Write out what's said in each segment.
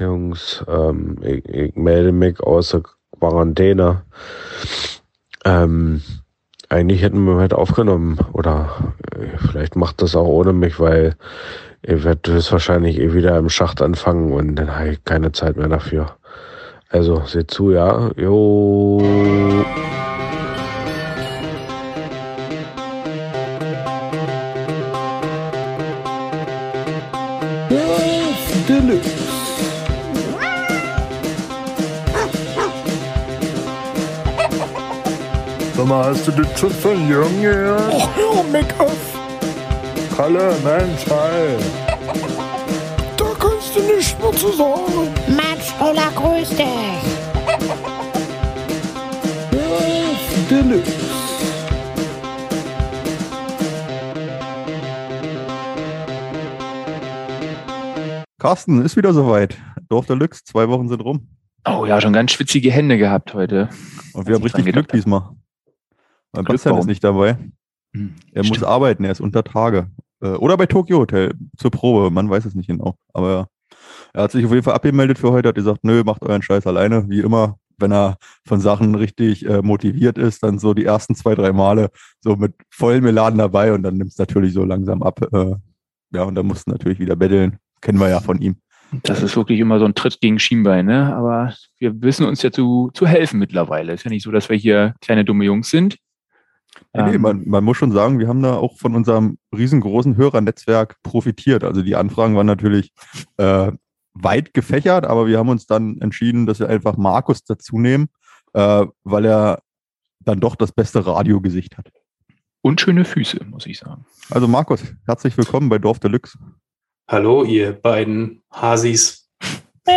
Jungs. Ähm, ich, ich melde mich aus der Quarantäne. Ähm, eigentlich hätten wir heute aufgenommen. Oder äh, vielleicht macht das auch ohne mich, weil ich werde höchstwahrscheinlich eh wieder im Schacht anfangen und dann habe ich keine Zeit mehr dafür. Also, seht zu, ja. Jo. Sag mal, hast du das schon von Jungen gehört? Och, hör mich auf. Kalle, Mensch, hi. Da kannst du nicht mehr zu sagen. Mensch, Ulla, grüß dich. Deluxe. Carsten, ist wieder soweit. Dorf Deluxe, zwei Wochen sind rum. Oh ja, schon ganz schwitzige Hände gehabt heute. Und wir haben ich richtig Glück diesmal. Weil Christian ist nicht dabei. Hm, Er muss stimmt. arbeiten, er ist unter Tage. Äh, Oder bei Tokyo Hotel zur Probe, man weiß es nicht genau. Aber er hat sich auf jeden Fall abgemeldet für heute, hat gesagt, nö, macht euren Scheiß alleine, wie immer. Wenn er von Sachen richtig äh, motiviert ist, dann so die ersten zwei, drei Male so mit vollen Meladen dabei und dann nimmt es natürlich so langsam ab. Äh, ja, und dann musst du natürlich wieder betteln. Kennen wir ja von ihm. Das ist wirklich immer so ein Tritt gegen Schienbein, ne? Aber wir wissen uns ja zu, zu helfen mittlerweile. Ist ja nicht so, dass wir hier kleine dumme Jungs sind. Nee, Ähm, man, man muss schon sagen, wir haben da auch von unserem riesengroßen Hörernetzwerk profitiert. Also die Anfragen waren natürlich äh, weit gefächert, aber wir haben uns dann entschieden, dass wir einfach Markus dazu nehmen, äh, weil er dann doch das beste Radiogesicht hat. Und schöne Füße, muss ich sagen. Also Markus, herzlich willkommen bei Dorf Deluxe. Hallo, ihr beiden Hasis.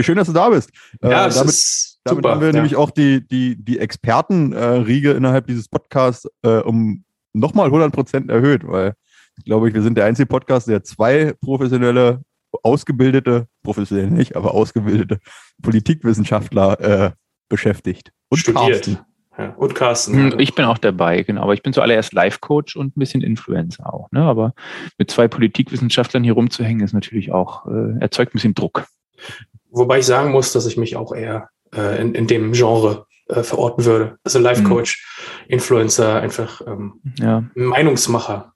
Schön, dass du da bist. Äh, Ja, es damit ist damit super. haben wir ja. nämlich auch die, die, die Expertenriege innerhalb dieses Podcasts äh, um nochmal 100 Prozent erhöht, weil ich glaube, wir sind der einzige Podcast, der zwei professionelle, ausgebildete, professionell nicht, aber ausgebildete Politikwissenschaftler äh, beschäftigt. Und studiert. Carsten. Ja. Und Carsten. Hm, Ich bin auch dabei, genau. Aber ich bin zuallererst Life-Coach und ein bisschen Influencer auch. Ne? Aber mit zwei Politikwissenschaftlern hier rumzuhängen, ist natürlich auch, äh, erzeugt ein bisschen Druck. Wobei ich sagen muss, dass ich mich auch eher äh, in, in dem Genre äh, verorten würde. Also Life Coach, Influencer, einfach ähm, Ja, Meinungsmacher.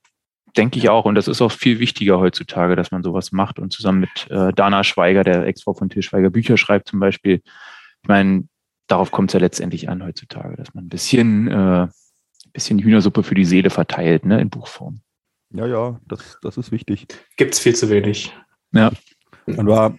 denke ich auch. Und das ist auch viel wichtiger heutzutage, dass man sowas macht und zusammen mit äh, Dana Schweiger, der Ex-Frau von Til Schweiger, Bücher schreibt zum Beispiel. Ich meine, darauf kommt es ja letztendlich an heutzutage, dass man ein bisschen, äh, bisschen Hühnersuppe für die Seele verteilt, ne, in Buchform. Ja, ja, das, das ist wichtig. Gibt's viel zu wenig. Und war,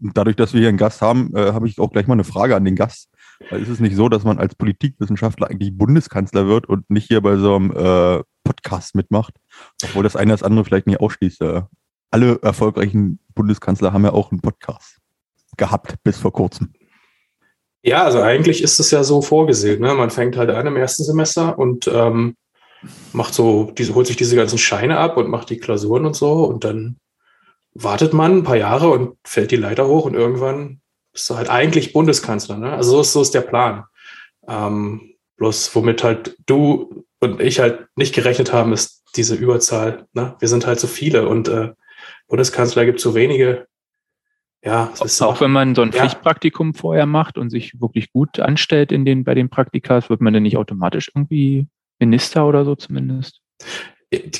dadurch, dass wir hier einen Gast haben, äh, habe ich auch gleich mal eine Frage an den Gast. Weil ist es nicht so, dass man als Politikwissenschaftler eigentlich Bundeskanzler wird und nicht hier bei so einem äh, Podcast mitmacht? Obwohl das eine das andere vielleicht nicht ausschließt. Äh, alle erfolgreichen Bundeskanzler haben ja auch einen Podcast gehabt bis vor kurzem. Ja, also eigentlich ist es ja so vorgesehen. Ne? Man fängt halt an im ersten Semester und ähm, macht so, diese, holt sich diese ganzen Scheine ab und macht die Klausuren und so und dann wartet man ein paar Jahre und fällt die Leiter hoch und irgendwann bist du halt eigentlich Bundeskanzler. Ne? Also so ist, so ist der Plan. Ähm, bloß womit halt du und ich halt nicht gerechnet haben, ist diese Überzahl. Ne? Wir sind halt so viele und äh, Bundeskanzler gibt so wenige. Ja, es ist Auch wenn man so ein Ja. Pflichtpraktikum vorher macht und sich wirklich gut anstellt in den, bei den Praktikas, wird man dann nicht automatisch irgendwie Minister oder so zumindest?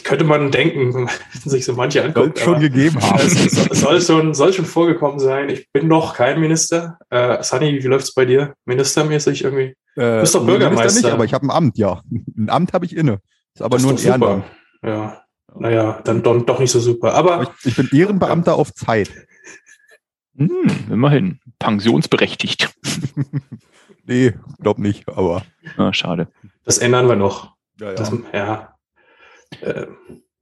Könnte man denken, wenn sich so manche Soll anguckt. es schon gegeben haben. es soll, soll, schon, soll schon vorgekommen sein. Ich bin noch kein Minister. Äh, Sunny, wie läuft's bei dir? Ministermäßig irgendwie? Äh, bist doch Minister Bürgermeister. Nicht, aber ich habe ein Amt, ja. Ein Amt habe ich inne. Ist aber Das nur ein ist doch super. Ehrenamt. Ja, naja, dann doch, doch nicht so super. Aber Ich, ich bin Ehrenbeamter auf Zeit. Hm, immerhin. Pensionsberechtigt. Nee, glaub nicht, aber. Ah, schade. das ändern wir noch. Ja, Das, ja. Äh,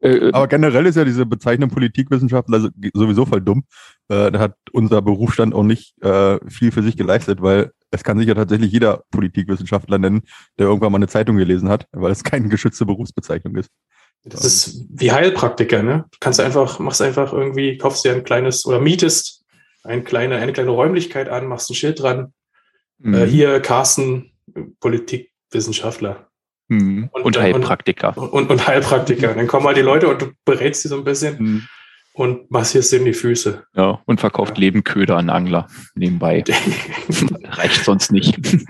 Äh, Aber generell ist ja diese Bezeichnung Politikwissenschaftler so- sowieso voll dumm. Äh, da hat unser Berufsstand auch nicht äh, viel für sich geleistet, weil es kann sich ja tatsächlich jeder Politikwissenschaftler nennen, der irgendwann mal eine Zeitung gelesen hat, weil es keine geschützte Berufsbezeichnung ist. das ist wie Heilpraktiker, ne? Du kannst einfach, machst einfach irgendwie, kaufst dir ein kleines oder mietest ein kleine, eine kleine Räumlichkeit an, machst ein Schild dran. mhm. Äh, hier Carsten, Politikwissenschaftler. Mhm. und- Und, Heilpraktiker. und, und Heilpraktiker. Und dann kommen halt die Leute und du berätst die so ein bisschen. Mhm. und massierst ihm die Füße. Ja, und verkauft Ja. Lebenköder an Angler nebenbei. Reicht sonst nicht.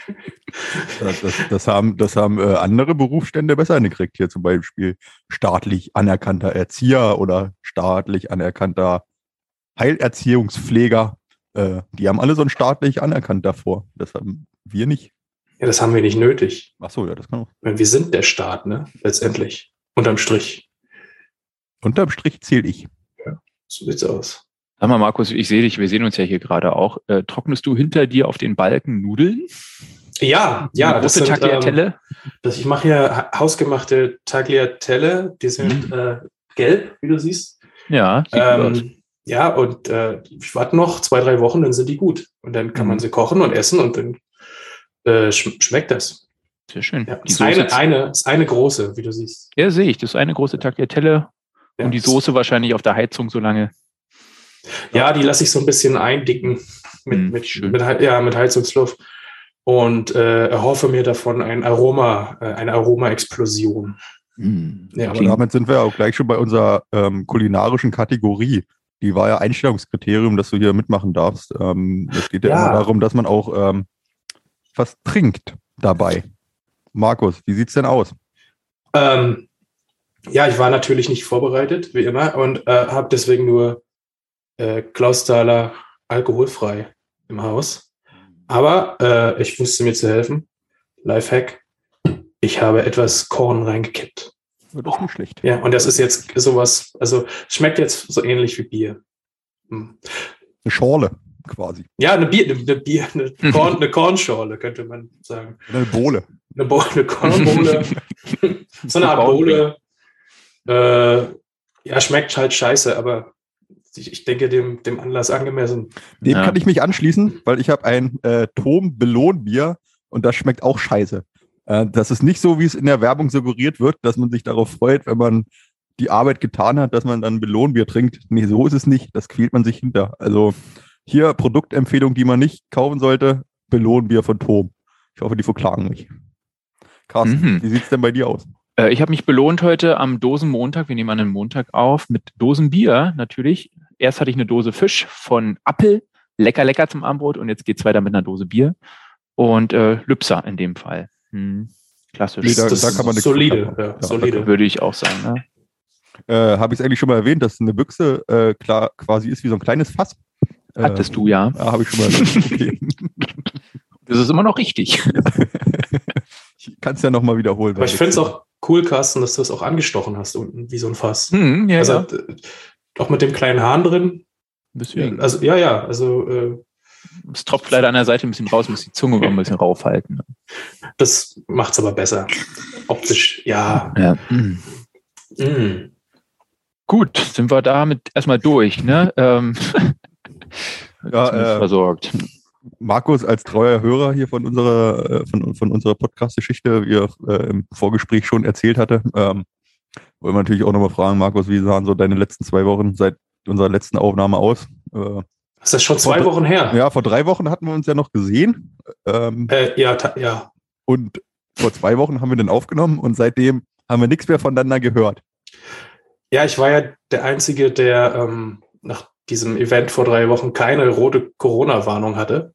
Das, das, das haben, das haben äh, andere Berufsstände besser hingekriegt. Hier zum Beispiel staatlich anerkannter Erzieher oder staatlich anerkannter Heilerziehungspfleger. Äh, die haben alle so ein staatlich anerkannt davor. Das haben wir nicht. Ja, das haben wir nicht nötig. Ach so, ja, das kann auch. Weil wir sind der Staat, ne? Letztendlich. Unterm Strich. Unterm Strich zähle ich. So sieht's aus. Sag mal, Markus, ich sehe dich, wir sehen uns ja hier gerade auch. Äh, trocknest du hinter dir auf den Balken Nudeln? Ja, ja, Eine das große sind, ähm, Tagliatelle? das, ich mache hier ha- hausgemachte Tagliatelle. Die sind äh, gelb, wie du siehst. Ja. Ähm, ja, und äh, ich warte noch zwei, drei Wochen, dann sind die gut. Und dann kann Mhm. man sie kochen und essen und dann äh, sch schmeckt das. Sehr schön. Ja, die ist, Soße, eine, eine, ist eine große, wie du siehst. ja, sehe ich. Das ist eine große Tagliatelle Ja, und die Soße wahrscheinlich auf der Heizung so lange. Ja, die lasse ich so ein bisschen eindicken mit, Mhm, mit, mit, ja, mit Heizungsluft und äh, erhoffe mir davon ein Aroma, äh, eine Aromaexplosion. Ja, Aber damit sind wir auch gleich schon bei unserer ähm, kulinarischen Kategorie. Die war ja Einstellungskriterium, dass du hier mitmachen darfst. Ähm, es geht ja, Ja. immer darum, dass man auch ähm, was trinkt dabei. Markus, wie sieht's denn aus? Ähm, ja, ich war natürlich nicht vorbereitet, wie immer, und äh, habe deswegen nur äh, Klausthaler alkoholfrei im Haus. Aber äh, ich wusste mir zu helfen. Lifehack. Ich habe etwas Korn reingekippt. Das ist nicht schlecht. Ja, und das ist jetzt sowas, also schmeckt jetzt so ähnlich wie Bier. Hm. Eine Schorle quasi. Ja, eine Bier, eine, Bier, eine, Korn, eine Kornschorle, könnte man sagen. Eine Bohle. Eine, Bo eine Kornbohle. so eine Art Bohle. Äh, ja, schmeckt halt scheiße, aber ich, ich denke, dem, dem Anlass angemessen. Dem Ja. kann ich mich anschließen, weil ich habe ein äh, Tom Belohnbier und das schmeckt auch scheiße. Äh, das ist nicht so, wie es in der Werbung suggeriert wird, dass man sich darauf freut, wenn man die Arbeit getan hat, dass man dann Belohnbier trinkt. Nee, so ist es nicht. Das quält man sich hinter. Also hier Produktempfehlung, die man nicht kaufen sollte, Belohnbier von Tom. Ich hoffe, die verklagen mich. Carsten, Mhm. wie sieht's denn bei dir aus? Äh, ich habe mich belohnt heute am Dosenmontag. Wir nehmen an den Montag auf mit Dosenbier natürlich. Erst hatte ich eine Dose Fisch von Appel. Lecker, lecker zum Abendbrot. Und jetzt geht's weiter mit einer Dose Bier. Und äh, Lübser in dem Fall. Hm, klassisch. Nee, da- das da kann man solide. Ja, Ja, solide. Würde ich auch sagen. Ne? Äh, habe ich es eigentlich schon mal erwähnt, dass eine Büchse äh, klar quasi ist wie so ein kleines Fass. Äh, Hattest du ja. Ja, habe ich schon mal. Okay. Das ist immer noch richtig. Ich kann es ja nochmal wiederholen. Aber ich finde es auch cool, Carsten, dass du es auch angestochen hast, unten wie so ein Fass. Hm, ja, also ja. äh, auch mit dem kleinen Hahn drin. Deswegen. Also ja, ja, also äh, Es tropft leider an der Seite ein bisschen raus, muss die Zunge mal ein bisschen raufhalten. das macht's aber besser. Optisch, ja. Ja. Hm. Mm. Gut, sind wir damit erstmal durch, ne? Ähm, Ja, äh, versorgt. Markus, als treuer Hörer hier von unserer, äh, von, von unserer Podcast-Geschichte, wie er äh, im Vorgespräch schon erzählt hatte, ähm, wollen wir natürlich auch nochmal fragen, Markus, wie sahen so deine letzten zwei Wochen seit unserer letzten Aufnahme aus? Äh, Ist das schon zwei Wochen her? ja, vor drei Wochen hatten wir uns ja noch gesehen. Ähm, Äh, ja, ta- ja. und vor zwei Wochen haben wir den aufgenommen und seitdem haben wir nichts mehr voneinander gehört. Ja, ich war ja der Einzige, der ähm, nach diesem Event vor drei Wochen keine rote Corona-Warnung hatte.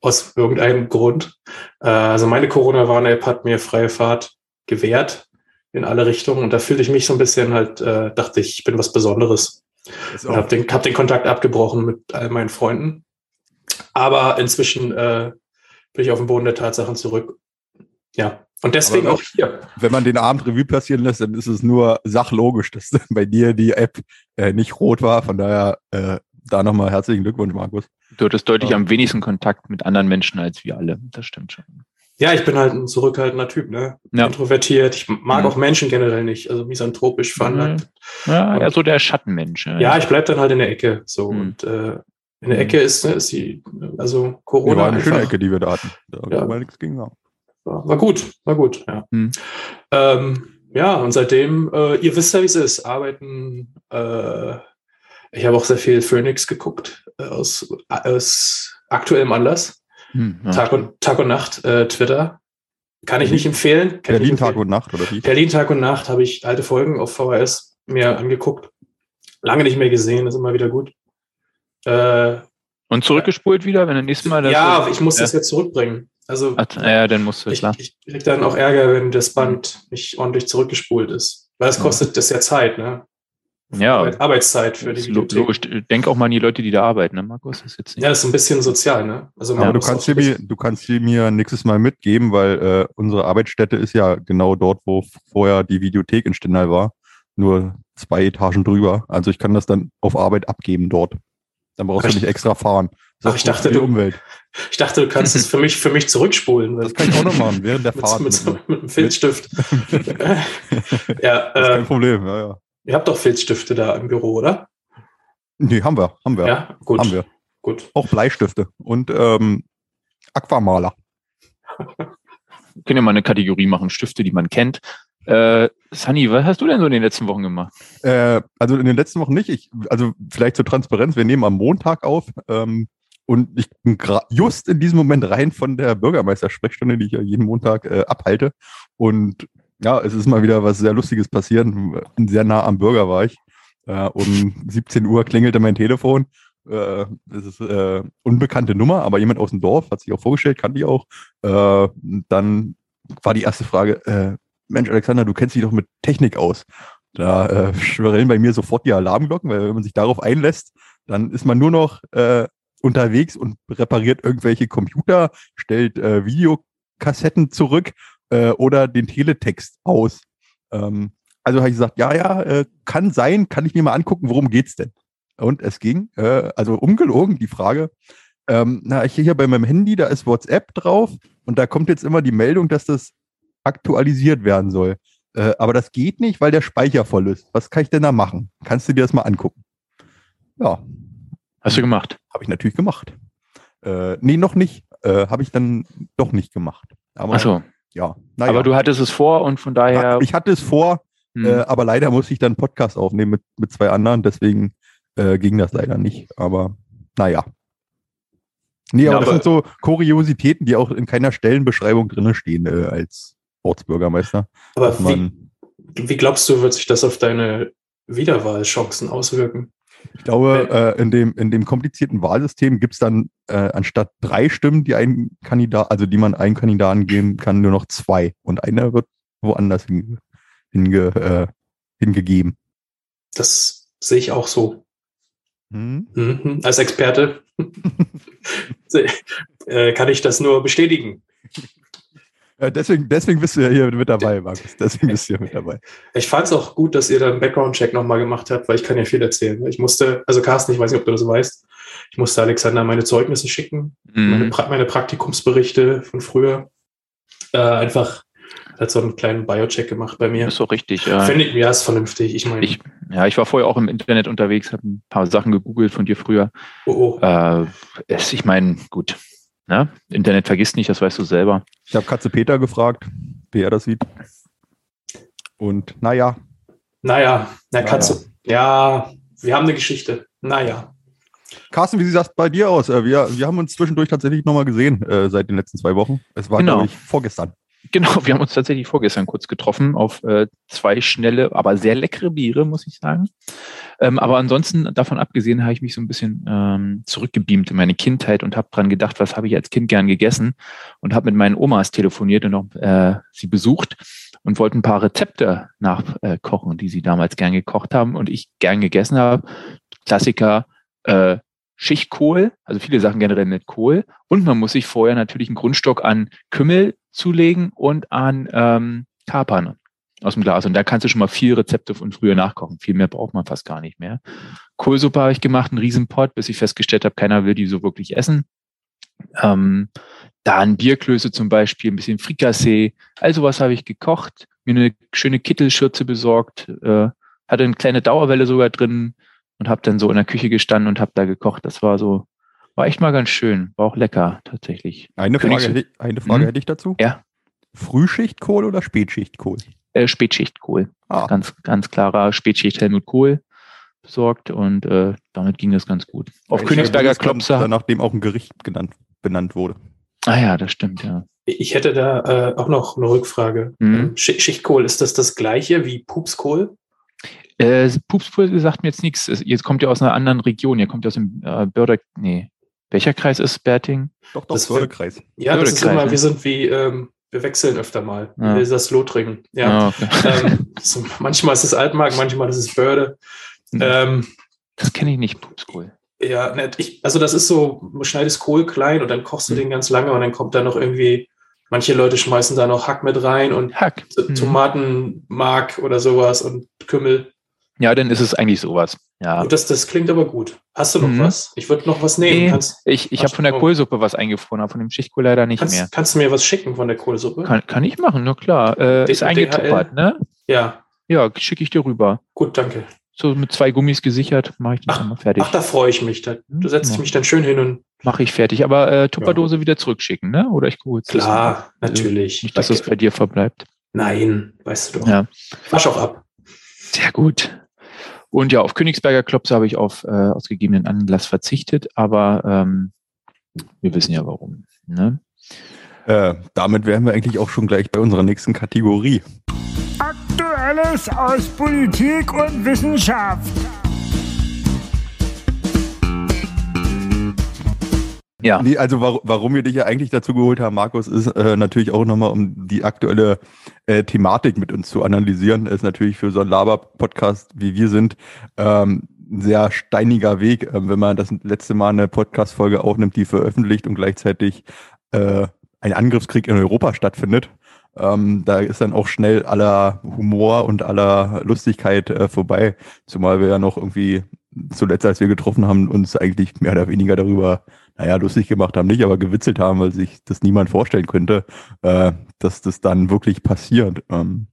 Aus irgendeinem Grund. Äh, also meine Corona-Warn-App hat mir freie Fahrt gewährt in alle Richtungen. Und da fühlte ich mich so ein bisschen halt, äh, dachte ich, ich bin was Besonderes. Und habe den, hab den Kontakt abgebrochen mit all meinen Freunden. Aber inzwischen äh, bin ich auf den Boden der Tatsachen zurück. Ja. Und deswegen Aber- auch hier. wenn man den Abend Revue passieren lässt, dann ist es nur sachlogisch, dass bei dir die App äh, nicht rot war. Von daher äh, da nochmal herzlichen Glückwunsch, Markus. Du hattest deutlich Ja. am wenigsten Kontakt mit anderen Menschen als wir alle. Das stimmt schon. Ja, ich bin halt ein zurückhaltender Typ, ne? Ja. Introvertiert. Ich mag Mhm. auch Menschen generell nicht, also misanthropisch veranlagt. Ja, Und- eher so der Schattenmensch. Ja, ich bleib dann halt in der Ecke. So. Mhm. Und äh, in der Mhm. Ecke ist, ne, ist die, also Corona waren eine schöne Ecke, die wir da hatten. Da Ja. nichts gegen sagen. War, war gut, war gut, ja. Mhm. Ähm, ja, und seitdem, äh, ihr wisst ja, wie es ist, arbeiten, äh, ich habe auch sehr viel Phoenix geguckt, äh, aus, aus aktuellem Anlass. Hm, ja. Tag, und, Tag und Nacht, äh, Twitter. Kann ich nicht empfehlen. Kann Berlin nicht Tag empfehlen. und Nacht, oder wie? Berlin Tag und Nacht habe ich alte Folgen auf VHS mir angeguckt. Lange nicht mehr gesehen, ist immer wieder gut. Äh, Und zurückgespult wieder, wenn du nächstes Mal das. ja, ich muss das jetzt zurückbringen. Also Ach, ja, dann musst du, ich, klar. ich krieg dann auch Ärger, wenn das Band nicht ordentlich zurückgespult ist. Weil es Ja. kostet das ja Zeit, ne? Ja, Arbeit, Arbeitszeit für die Bibliothek. logisch. Denk auch mal an die Leute, die da arbeiten, ne, Markus? Das ist jetzt nicht. Ja, das ist ein bisschen sozial, ne? Also Aber du kannst, so mir, du kannst sie mir nächstes Mal mitgeben, weil äh, unsere Arbeitsstätte ist ja genau dort, wo vorher die Videothek in Stendal war. Nur zwei Etagen drüber. Also ich kann das dann auf Arbeit abgeben dort. Dann brauchst Ach, du nicht extra fahren. Ach, ich dachte, du- Umwelt. Ich dachte, du kannst es für mich, für mich zurückspulen. weil- Das kann ich auch noch machen, während der Fahrt. mit, mit mit, mit einem Filzstift. ja, das ist äh, kein Problem, ja, ja. ihr habt doch Filzstifte da im Büro, oder? Nee, haben wir, haben wir. Ja, gut. Haben wir. Gut. Auch Bleistifte und ähm, Aquamaler. Wir können ja mal eine Kategorie machen, Stifte, die man kennt. Äh, Sunny, was hast du denn so in den letzten Wochen gemacht? Äh, also in den letzten Wochen nicht. Ich, also vielleicht zur Transparenz, wir nehmen am Montag auf ähm, und ich bin just in diesem Moment rein von der Bürgermeistersprechstunde, die ich ja jeden Montag äh, abhalte. Und ja, es ist mal wieder was sehr Lustiges passiert. Sehr nah am Bürger war ich. Äh, um 17 Uhr klingelte mein Telefon. Äh, es ist äh, unbekannte Nummer, aber jemand aus dem Dorf hat sich auch vorgestellt, kannte ich auch. Äh, dann war die erste Frage, äh, Mensch, Alexander, du kennst dich doch mit Technik aus. Da äh, schwirren bei mir sofort die Alarmglocken, weil wenn man sich darauf einlässt, dann ist man nur noch äh, unterwegs und repariert irgendwelche Computer, stellt äh, Videokassetten zurück äh, oder den Teletext aus. Ähm, also habe ich gesagt, ja, ja, äh, kann sein, kann ich mir mal angucken, worum geht's denn? Und es ging, äh, also ungelogen, die Frage, ähm, na, ich hier bei meinem Handy, da ist WhatsApp drauf und da kommt jetzt immer die Meldung, dass das aktualisiert werden soll. Äh, aber das geht nicht, weil der Speicher voll ist. Was kann ich denn da machen? Kannst du dir das mal angucken? Ja, Hast du gemacht? habe ich natürlich gemacht. Äh, nee, noch nicht. Äh, habe ich dann doch nicht gemacht. Aber Achso, ja. Naja. aber du hattest es vor und von daher. ja, ich hatte es vor, Hm. äh, aber leider musste ich dann einen Podcast aufnehmen mit, mit zwei anderen, deswegen äh, ging das leider nicht. Aber naja. Nee, Ja, aber, das aber- sind so Kuriositäten, die auch in keiner Stellenbeschreibung drin stehen äh, als Ortsbürgermeister. Aber wie, wie glaubst du, wird sich das auf deine Wiederwahlchancen auswirken? Ich glaube, äh, in, dem, in dem komplizierten Wahlsystem gibt es dann äh, anstatt drei Stimmen, die ein Kandidat, also die man einem Kandidaten geben kann, nur noch zwei. Und einer wird woanders hinge, hinge, äh, hingegeben. Das sehe ich auch so. Hm? Mhm. Als Experte äh, kann ich das nur bestätigen. Äh, deswegen, deswegen bist du ja hier mit dabei, Markus. Deswegen bist du hier mit dabei. Ich fand es auch gut, dass ihr da einen Background-Check nochmal gemacht habt, weil ich kann ja viel erzählen. Ich musste, also Carsten, ich weiß nicht, ob du das weißt, ich musste Alexander meine Zeugnisse schicken, meine, Mhm. pra meine Praktikumsberichte von früher. Äh, einfach hat so einen kleinen Bio-Check gemacht bei mir. Ist so richtig. Ja. Finde ich, ja, ist vernünftig. Ich meine, Ich, ja, ich war vorher auch im Internet unterwegs, habe ein paar Sachen gegoogelt von dir früher. oh, oh. Äh, es, ich meine, gut. Ne? Internet vergisst nicht, das weißt du selber. Ich habe Katze Peter gefragt, wie er das sieht. Und naja, naja, na, kannst du, ja, wir haben eine Geschichte. Naja. Carsten, wie sieht das bei dir aus? Äh, Wir, wir haben uns zwischendurch tatsächlich nochmal gesehen äh, seit den letzten zwei Wochen. Es war, Genau. glaube ich, vorgestern. Genau, wir haben uns tatsächlich vorgestern kurz getroffen auf äh, zwei schnelle, aber sehr leckere Biere, muss ich sagen. Ähm, aber ansonsten, davon abgesehen, habe ich mich so ein bisschen ähm, zurückgebeamt in meine Kindheit und habe dran gedacht, was habe ich als Kind gern gegessen und habe mit meinen Omas telefoniert und auch äh, sie besucht und wollte ein paar Rezepte nachkochen, die sie damals gern gekocht haben und ich gern gegessen habe. Klassiker, äh, Schichtkohl, also viele Sachen generell mit Kohl. Und man muss sich vorher natürlich einen Grundstock an Kümmel zulegen und an ähm, Kapern aus dem Glas. Und da kannst du schon mal vier Rezepte von früher nachkochen. Viel mehr braucht man fast gar nicht mehr. Kohlsuppe habe ich gemacht, einen Riesenpott, bis ich festgestellt habe, keiner will die so wirklich essen. Ähm, dann Bierklöße zum Beispiel, ein bisschen Frikassee. All sowas habe ich gekocht, mir eine schöne Kittelschürze besorgt, äh, hatte eine kleine Dauerwelle sogar drin und habe dann so in der Küche gestanden und habe da gekocht. Das war so, war echt mal ganz schön, war auch lecker tatsächlich. Eine Frage, Königs- hätte, ich- eine Frage Hm? hätte ich dazu. Ja. Frühschichtkohl oder Spätschichtkohl? Äh, Spätschichtkohl, Ah, ganz ganz klarer Spätschicht Helmut Kohl besorgt und äh, damit ging das ganz gut. Auf ich Königsberger Klopser. Nachdem auch ein Gericht genannt, benannt wurde. Ah ja, das stimmt ja. Ich hätte da äh, auch noch eine Rückfrage. Mhm. Schi- Schichtkohl, ist das das gleiche wie Pupskohl? Äh, Pupspur sagt mir jetzt nichts. Jetzt kommt ihr aus einer anderen Region. Ihr kommt aus dem äh, Börder. Nee. Welcher Kreis ist Berting? Doch, doch, Das- Fördekreis. Ja, das ist immer, ne? wir sind wie, ähm, wir wechseln öfter mal. Ja. Wie das Lothringen. Ja. Ah, okay. ähm, so, manchmal ist es Altmark, manchmal ist es Börde. Hm. Ähm, Das kenne ich nicht, Pupskohl. ja, nett. Ich, also das ist so, du schneidest Kohl klein und dann kochst du Hm. den ganz lange und dann kommt da noch irgendwie, manche Leute schmeißen da noch Hack mit rein und Hack. Hm. Tomatenmark oder sowas und Kümmel. Ja, dann ist es eigentlich sowas. Ja. Das, das klingt aber gut. Hast du noch Mhm. was? Ich würde noch was nehmen. Nee, kannst, Ich, ich habe von der Oh. Kohlsuppe was eingefroren, aber von dem Schichtkohl leider nicht mehr. kannst, kannst du mir was schicken von der Kohlsuppe? Kann, kann ich machen, nur klar. Äh, D- ist eingetuppert, ne? Ja, Ja, schicke ich dir rüber. gut, danke. So mit zwei Gummis gesichert, mache ich das Ach, einmal fertig. Ach, da freue ich mich. Da, setze ich Ja. mich dann schön hin und Mache ich fertig. Aber äh, Tupperdose wieder zurückschicken, ne? Oder ich gucke jetzt. klar, Also, natürlich. Nicht, dass das bei dir verbleibt. Nein, weißt du doch. Ja. Wasch auch ab. Sehr gut. Und ja, auf Königsberger Klops habe ich auf äh, aus gegebenen Anlass verzichtet, aber ähm, wir wissen ja warum. Ne? Äh, damit wären wir eigentlich auch schon gleich bei unserer nächsten Kategorie. Aktuelles aus Politik und Wissenschaft. Ja, Nee, also war, warum wir dich ja eigentlich dazu geholt haben, Markus, ist äh, natürlich auch nochmal, um die aktuelle äh, Thematik mit uns zu analysieren. Ist natürlich für so einen Laber-Podcast, wie wir sind, ähm, ein sehr steiniger Weg, ähm, wenn man das letzte Mal eine Podcast-Folge aufnimmt, die veröffentlicht und gleichzeitig äh, ein Angriffskrieg in Europa stattfindet. Ähm, da ist dann auch schnell aller Humor und aller Lustigkeit äh, vorbei, zumal wir ja noch irgendwie zuletzt, als wir getroffen haben, uns eigentlich mehr oder weniger darüber naja, lustig gemacht haben nicht, aber gewitzelt haben, weil sich das niemand vorstellen könnte, äh, dass das dann wirklich passiert. Ähm,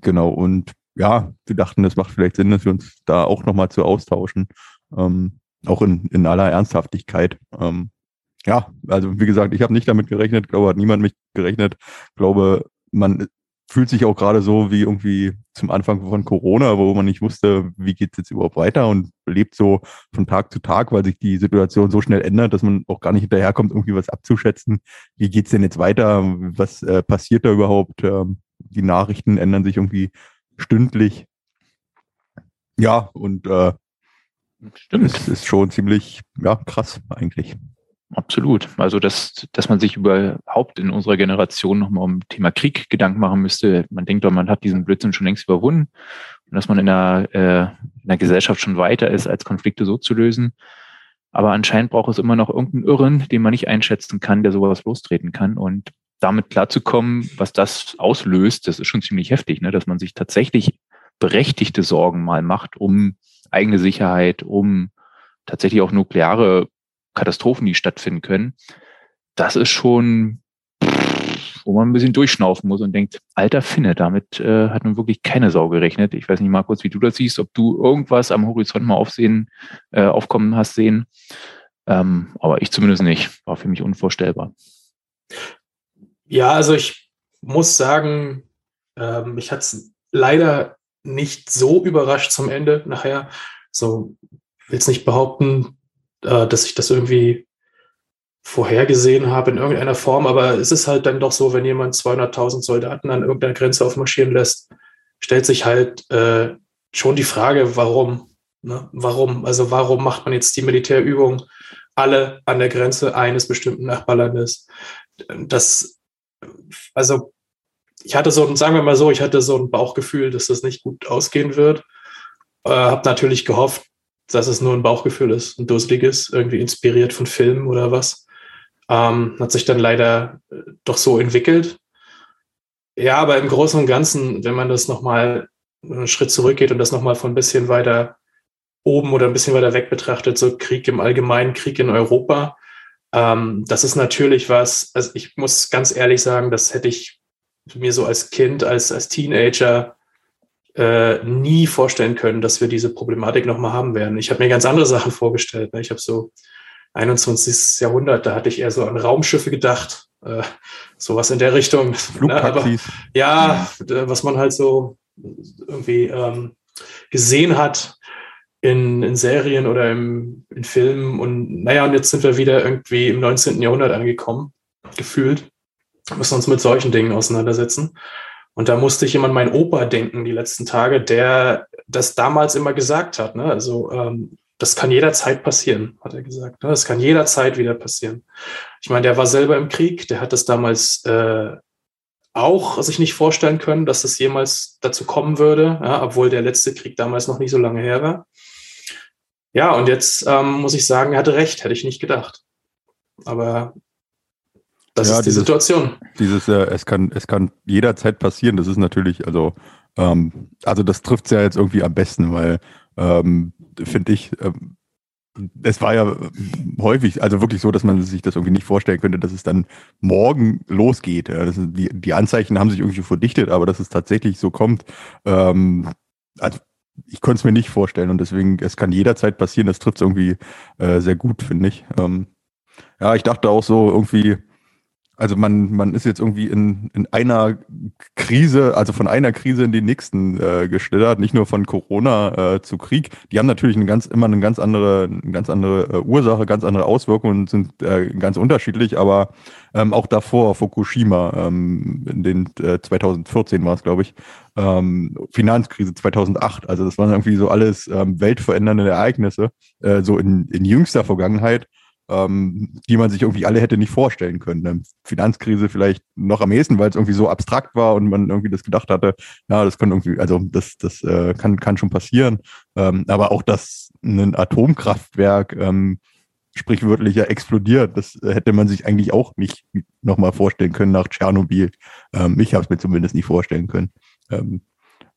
genau, und ja, wir dachten, es macht vielleicht Sinn, dass wir uns da auch nochmal zu austauschen, ähm, auch in, in aller Ernsthaftigkeit. Ähm, ja, also wie gesagt, ich habe nicht damit gerechnet, glaube, hat niemand mit gerechnet. Glaube, man fühlt sich auch gerade so wie irgendwie zum Anfang von Corona, wo man nicht wusste, wie geht's jetzt überhaupt weiter und lebt so von Tag zu Tag, weil sich die Situation so schnell ändert, dass man auch gar nicht hinterherkommt, irgendwie was abzuschätzen. Wie geht's denn jetzt weiter? Was äh, passiert da überhaupt? Ähm, die Nachrichten ändern sich irgendwie stündlich. Ja, und äh, stimmt. es ist schon ziemlich ja, krass eigentlich. Absolut. Also, dass, dass man sich überhaupt in unserer Generation nochmal um Thema Krieg Gedanken machen müsste. Man denkt doch, man hat diesen Blödsinn schon längst überwunden und dass man in der, äh, in der Gesellschaft schon weiter ist, als Konflikte so zu lösen. Aber anscheinend braucht es immer noch irgendeinen Irren, den man nicht einschätzen kann, der sowas lostreten kann. Und damit klarzukommen, was das auslöst, das ist schon ziemlich heftig, ne? dass man sich tatsächlich berechtigte Sorgen mal macht um eigene Sicherheit, um tatsächlich auch nukleare Katastrophen, die stattfinden können. Das ist schon, wo man ein bisschen durchschnaufen muss und denkt, alter Finne, damit äh, hat nun wirklich keine Sau gerechnet. Ich weiß nicht, Markus, wie du das siehst, ob du irgendwas am Horizont mal aufsehen, äh, aufkommen hast sehen. Ähm, aber ich zumindest nicht. War für mich unvorstellbar. Ja, also ich muss sagen, ähm, mich hat es leider nicht so überrascht zum Ende nachher. So will es nicht behaupten, äh, dass ich das irgendwie vorhergesehen habe in irgendeiner Form, aber es ist halt dann doch so, wenn jemand 200.000 Soldaten an irgendeiner Grenze aufmarschieren lässt, stellt sich halt äh, schon die Frage, warum? Ne? Warum? Also warum macht man jetzt die Militärübung alle an der Grenze eines bestimmten Nachbarlandes? Das, also ich hatte so ein, sagen wir mal so, ich hatte so ein Bauchgefühl, dass das nicht gut ausgehen wird. Äh, habe natürlich gehofft, dass es nur ein Bauchgefühl ist, ein dusseliges, irgendwie inspiriert von Filmen oder was. Ähm, hat sich dann leider äh, doch so entwickelt. Ja, aber im Großen und Ganzen, wenn man das nochmal einen Schritt zurückgeht und das nochmal von ein bisschen weiter oben oder ein bisschen weiter weg betrachtet, so Krieg im Allgemeinen, Krieg in Europa, ähm, das ist natürlich was, also ich muss ganz ehrlich sagen, das hätte ich mir so als Kind, als, als Teenager äh, nie vorstellen können, dass wir diese Problematik nochmal haben werden. Ich habe mir ganz andere Sachen vorgestellt. Ne? Ich habe so 21. Jahrhundert, da hatte ich eher so an Raumschiffe gedacht, äh, sowas in der Richtung. Ne? Aber, ja, was man halt so irgendwie ähm, gesehen hat in, in Serien oder im, in Filmen. Und naja, und jetzt sind wir wieder irgendwie im 19. Jahrhundert angekommen, gefühlt. Wir müssen uns mit solchen Dingen auseinandersetzen. Und da musste ich immer an meinen Opa denken, die letzten Tage, der das damals immer gesagt hat. Ne? Also ähm, das kann jederzeit passieren, hat er gesagt. Ne? Das kann jederzeit wieder passieren. Ich meine, der war selber im Krieg, der hat das damals äh, auch sich nicht vorstellen können, dass das jemals dazu kommen würde, ja, obwohl der letzte Krieg damals noch nicht so lange her war. Ja, und jetzt ähm, muss ich sagen, er hatte recht, hätte ich nicht gedacht. Aber das Ja, ist die dieses- Situation. Dieses, äh, es kann, es kann jederzeit passieren. Das ist natürlich, also, ähm, also das trifft es ja jetzt irgendwie am besten, weil ähm, finde ich, ähm, es war ja häufig, also wirklich so, dass man sich das irgendwie nicht vorstellen könnte, dass es dann morgen losgeht. Ja, ist, die, die Anzeichen haben sich irgendwie verdichtet, aber dass es tatsächlich so kommt, ähm, also ich konnte es mir nicht vorstellen und deswegen, es kann jederzeit passieren, das trifft es irgendwie äh, sehr gut, finde ich. Ähm, ja, ich dachte auch so irgendwie, also man, man ist jetzt irgendwie in, in einer Krise, also von einer Krise in die nächsten äh, geschlittert, nicht nur von Corona äh, zu Krieg. Die haben natürlich eine ganz, immer eine ganz andere, eine ganz andere äh, Ursache, ganz andere Auswirkungen und sind äh, ganz unterschiedlich, aber ähm, auch davor, Fukushima, ähm, in den äh, 2014 war es, glaube ich, ähm, Finanzkrise 2008. Also das waren irgendwie so alles ähm, weltverändernde Ereignisse, äh, so in, in jüngster Vergangenheit ähm, die man sich irgendwie alle hätte nicht vorstellen können. Ne? Finanzkrise vielleicht noch am ehesten, weil es irgendwie so abstrakt war und man irgendwie das gedacht hatte, ja, das kann irgendwie, also das, das äh, kann, kann schon passieren. Ähm, aber auch, dass ein Atomkraftwerk ähm, sprichwörtlich ja explodiert, das äh, hätte man sich eigentlich auch nicht nochmal vorstellen können nach Tschernobyl. Ähm, ich habe es mir zumindest nicht vorstellen können. Ähm,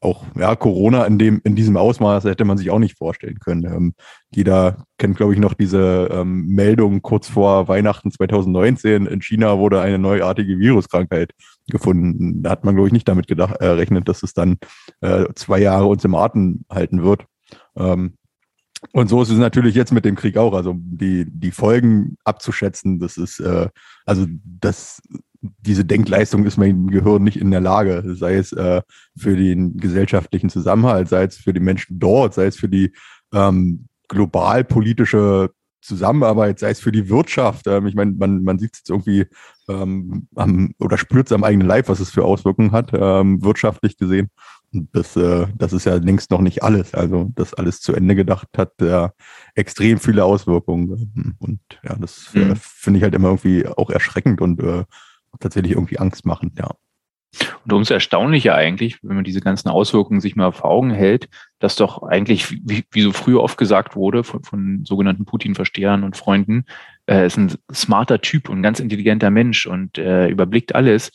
auch ja, Corona in dem in diesem Ausmaß hätte man sich auch nicht vorstellen können. Ähm, jeder kennt, glaube ich, noch diese ähm, Meldung kurz vor Weihnachten 2019. In China wurde eine neuartige Viruskrankheit gefunden. Da hat man, glaube ich, nicht damit gedacht, äh, rechnet, dass es dann äh, zwei Jahre uns im Atem halten wird. Ähm, und so ist es natürlich jetzt mit dem Krieg auch. Also die, die Folgen abzuschätzen, das ist, äh, also das, diese Denkleistung ist mein Gehirn nicht in der Lage, sei es äh, für den gesellschaftlichen Zusammenhalt, sei es für die Menschen dort, sei es für die ähm, globalpolitische Zusammenarbeit, sei es für die Wirtschaft. Ähm, ich meine, man, man sieht es jetzt irgendwie ähm, am, oder spürt es am eigenen Leib, was es für Auswirkungen hat, ähm, wirtschaftlich gesehen. Und das, äh, das ist ja längst noch nicht alles. Also das alles zu Ende gedacht hat ja extrem viele Auswirkungen. Und ja, das äh, Mhm. finde ich halt immer irgendwie auch erschreckend und äh, tatsächlich irgendwie angstmachend, ja. Und umso erstaunlicher eigentlich, wenn man diese ganzen Auswirkungen sich mal vor Augen hält, dass doch eigentlich, wie, wie so früher oft gesagt wurde, von, von sogenannten Putin-Verstehern und Freunden, äh, ist ein smarter Typ und ganz intelligenter Mensch und äh, überblickt alles.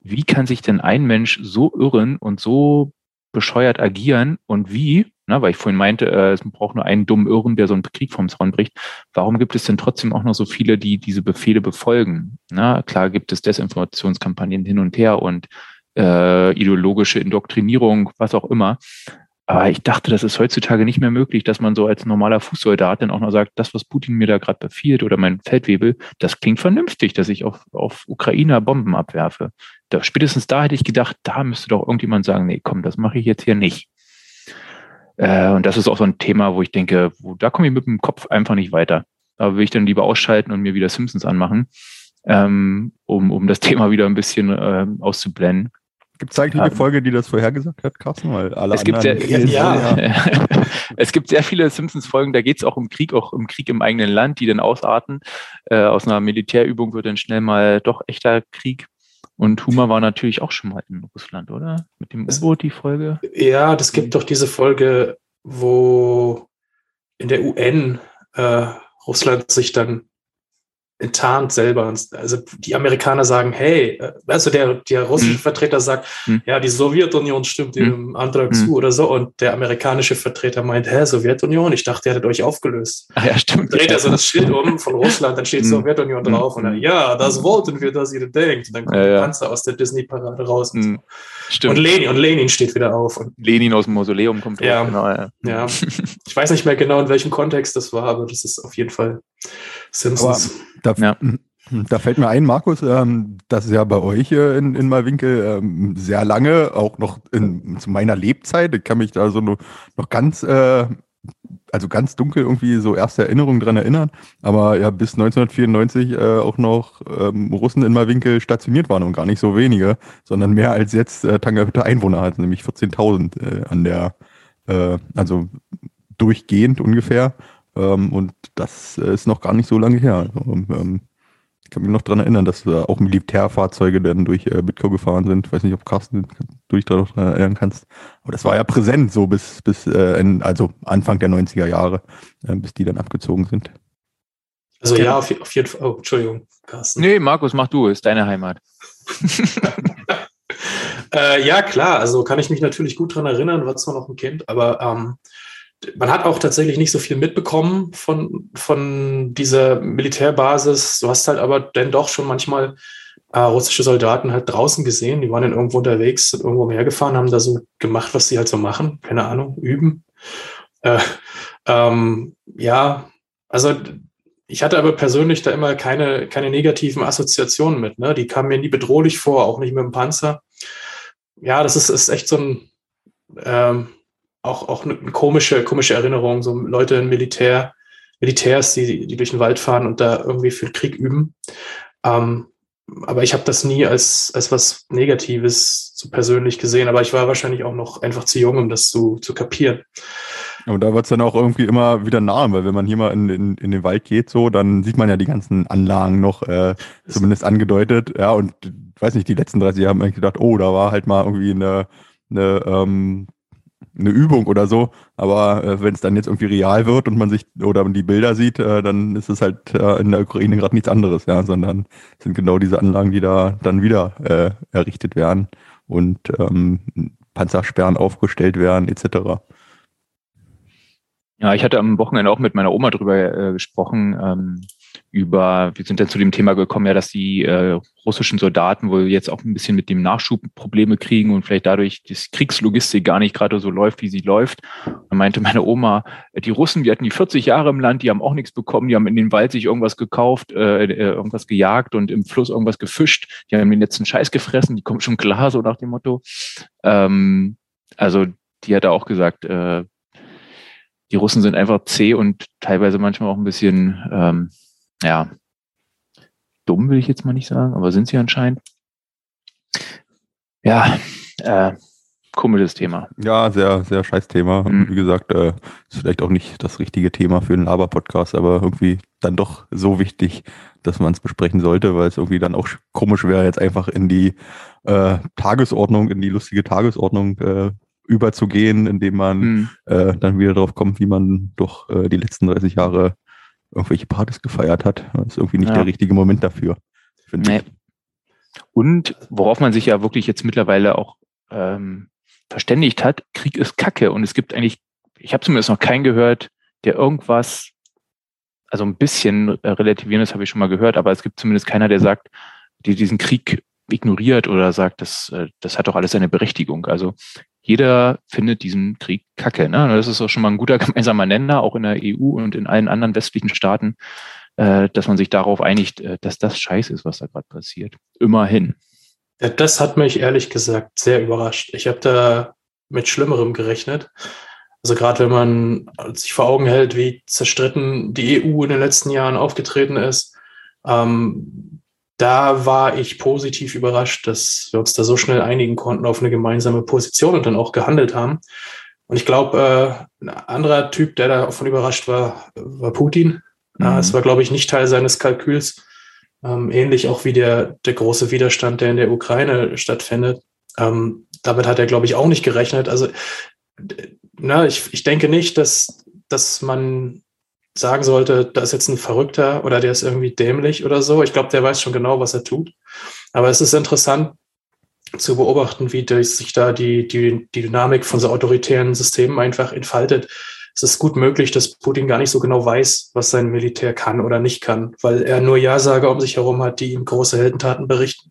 Wie kann sich denn ein Mensch so irren und so bescheuert agieren und wie, na, weil ich vorhin meinte, äh, es braucht nur einen dummen Irren, der so einen Krieg vom Zaun bricht. Warum gibt es denn trotzdem auch noch so viele, die diese Befehle befolgen? Na, klar gibt es Desinformationskampagnen hin und her und äh, ideologische Indoktrinierung, was auch immer. Aber ich dachte, das ist heutzutage nicht mehr möglich, dass man so als normaler Fußsoldat dann auch noch sagt, das, was Putin mir da gerade befiehlt oder mein Feldwebel, das klingt vernünftig, dass ich auf, auf Ukrainer Bomben abwerfe. Da, spätestens da hätte ich gedacht, da müsste doch irgendjemand sagen, nee, komm, das mache ich jetzt hier nicht. Äh, und das ist auch so ein Thema, wo ich denke, wo, da komme ich mit dem Kopf einfach nicht weiter. Da will ich dann lieber ausschalten und mir wieder Simpsons anmachen, ähm, um, um das Thema wieder ein bisschen ähm, auszublenden. Gibt es eigentlich Ähm, eine Folge, die das vorhergesagt hat, Carsten? Weil alle Es gibt, sehr, anderen Ja. es gibt sehr viele Simpsons-Folgen, da geht es auch um Krieg, auch um Krieg im eigenen Land, die dann ausarten. Äh, aus einer Militärübung wird dann schnell mal doch echter Krieg. Und Huma war natürlich auch schon mal in Russland, oder? Mit dem U-Boot die Folge. Ja, das gibt doch diese Folge, wo in der UN äh, Russland sich dann enttarnt selber. Also die Amerikaner sagen, hey, äh, also der, der russische Hm. Vertreter sagt, Hm. ja, die Sowjetunion stimmt Hm. dem Antrag zu oder so. Und der amerikanische Vertreter meint, hä, Sowjetunion? Ich dachte, ihr hättet euch aufgelöst. Ach ja, stimmt. Dreht er so das Schild um von Russland, dann steht Hm. Sowjetunion drauf und dann, ja, das wollten wir, dass ihr denkt. Und dann kommt Ja, der ja. Panzer aus der Disney-Parade raus. Und, so. Stimmt. und Lenin, und Lenin steht wieder auf. Und Lenin aus dem Mausoleum kommt Ja. hoch, genau, ja. Ja, ich weiß nicht mehr genau, in welchem Kontext das war, aber das ist auf jeden Fall Simpsons. Da, Ja. da fällt mir ein, Markus, ähm, das ist ja bei euch äh, in, in Malwinkel ähm, sehr lange, auch noch in, zu meiner Lebzeit, ich kann mich da so noch, noch ganz äh, also ganz dunkel irgendwie so erste Erinnerungen dran erinnern, aber ja bis 1994 äh, auch noch ähm, Russen in Malwinkel stationiert waren und gar nicht so wenige, sondern mehr als jetzt äh, Tangerhütte Einwohner hat, nämlich 14.000 äh, an der, äh, also durchgehend ungefähr. Ähm, und das äh, ist noch gar nicht so lange her. Also, ähm, ich kann mich noch daran erinnern, dass äh, auch Militärfahrzeuge dann durch äh, Bitcoin gefahren sind. Ich weiß nicht, ob Carsten du dich daran erinnern kannst. Aber das war ja präsent so bis, bis äh, in, also Anfang der 90er Jahre, äh, bis die dann abgezogen sind. Also ja, auf, auf jeden Fall. Oh, Entschuldigung, Carsten. Nee, Markus, mach du, ist deine Heimat. Äh, ja, klar, also kann ich mich natürlich gut dran erinnern, war zwar noch ein Kind, aber ähm, man hat auch tatsächlich nicht so viel mitbekommen von, von dieser Militärbasis. Du hast halt aber dann doch schon manchmal äh, russische Soldaten halt draußen gesehen. Die waren dann irgendwo unterwegs, sind irgendwo hergefahren, haben da so gemacht, was sie halt so machen. Keine Ahnung, üben. Äh, ähm, ja, also ich hatte aber persönlich da immer keine, keine negativen Assoziationen mit. Ne? Die kamen mir nie bedrohlich vor, auch nicht mit dem Panzer. Ja, das ist, ist echt so ein, ähm, auch, auch eine komische, komische Erinnerung, so Leute im Militär, Militärs, die, die durch den Wald fahren und da irgendwie für Krieg üben. Ähm, aber ich habe das nie als, als was Negatives so persönlich gesehen. Aber ich war wahrscheinlich auch noch einfach zu jung, um das zu, zu kapieren. Und da wird es dann auch irgendwie immer wieder nah, weil wenn man hier mal in, in, in den Wald geht, so, dann sieht man ja die ganzen Anlagen noch äh, zumindest angedeutet. Ja, und weiß nicht, die letzten 30 Jahre haben eigentlich gedacht, oh, da war halt mal irgendwie eine, eine ähm, eine Übung oder so. Aber äh, wenn es dann jetzt irgendwie real wird und man sich oder die Bilder sieht, äh, dann ist es halt äh, in der Ukraine gerade nichts anderes, ja, sondern sind genau diese Anlagen, die da dann wieder äh, errichtet werden und ähm, Panzersperren aufgestellt werden, etc. Ja, ich hatte am Wochenende auch mit meiner Oma drüber äh, gesprochen. Ähm, über, wir sind dann zu dem Thema gekommen, ja, dass die äh, russischen Soldaten wohl jetzt auch ein bisschen mit dem Nachschub Probleme kriegen und vielleicht dadurch die Kriegslogistik gar nicht gerade so läuft, wie sie läuft. Da meinte meine Oma, die Russen, die hatten die 40 Jahre im Land, die haben auch nichts bekommen, die haben in den Wald sich irgendwas gekauft, äh, äh, irgendwas gejagt und im Fluss irgendwas gefischt, die haben den letzten Scheiß gefressen, die kommen schon klar, so nach dem Motto. Ähm, also die hat auch gesagt, äh, die Russen sind einfach zäh und teilweise manchmal auch ein bisschen ähm, ja, dumm will ich jetzt mal nicht sagen, aber sind sie anscheinend. Ja, äh, komisches Thema. Ja, sehr, sehr scheiß Thema. Mhm. Wie gesagt, äh, ist vielleicht auch nicht das richtige Thema für einen Laber-Podcast, aber irgendwie dann doch so wichtig, dass man es besprechen sollte, weil es irgendwie dann auch komisch wäre, jetzt einfach in die äh, Tagesordnung, in die lustige Tagesordnung äh, überzugehen, indem man mhm. dann wieder drauf kommt, wie man doch äh, die letzten 30 Jahre irgendwelche Partys gefeiert hat. Das ist irgendwie nicht ja. der richtige Moment dafür. Nee. Und worauf man sich ja wirklich jetzt mittlerweile auch ähm, verständigt hat, Krieg ist Kacke. Und es gibt eigentlich, ich habe zumindest noch keinen gehört, der irgendwas, also ein bisschen äh, relativieren, das habe ich schon mal gehört, aber es gibt zumindest keiner, der sagt, die diesen Krieg ignoriert oder sagt, das, äh, das hat doch alles seine Berechtigung. Also jeder findet diesen Krieg kacke. Ne? Das ist auch schon mal ein guter gemeinsamer Nenner, auch in der EU und in allen anderen westlichen Staaten, äh, dass man sich darauf einigt, äh, dass das scheiße ist, was da gerade passiert. Immerhin. Ja, das hat mich ehrlich gesagt sehr überrascht. Ich habe da mit Schlimmerem gerechnet. Also gerade wenn man sich vor Augen hält, wie zerstritten die EU in den letzten Jahren aufgetreten ist, ähm, da war ich positiv überrascht, dass wir uns da so schnell einigen konnten auf eine gemeinsame Position und dann auch gehandelt haben. Und ich glaube, äh, ein anderer Typ, der davon überrascht war, war Putin. Mhm. Es war, glaube ich, nicht Teil seines Kalküls. Ähm, ähnlich auch wie der, der große Widerstand, der in der Ukraine stattfindet. Ähm, damit hat er, glaube ich, auch nicht gerechnet. Also, na, ich, ich denke nicht, dass, dass man sagen sollte, da ist jetzt ein Verrückter oder der ist irgendwie dämlich oder so. Ich glaube, der weiß schon genau, was er tut. Aber es ist interessant zu beobachten, wie sich da die, die, die Dynamik von so autoritären Systemen einfach entfaltet. Es ist gut möglich, dass Putin gar nicht so genau weiß, was sein Militär kann oder nicht kann, weil er nur Ja-Sager um sich herum hat, die ihm große Heldentaten berichten.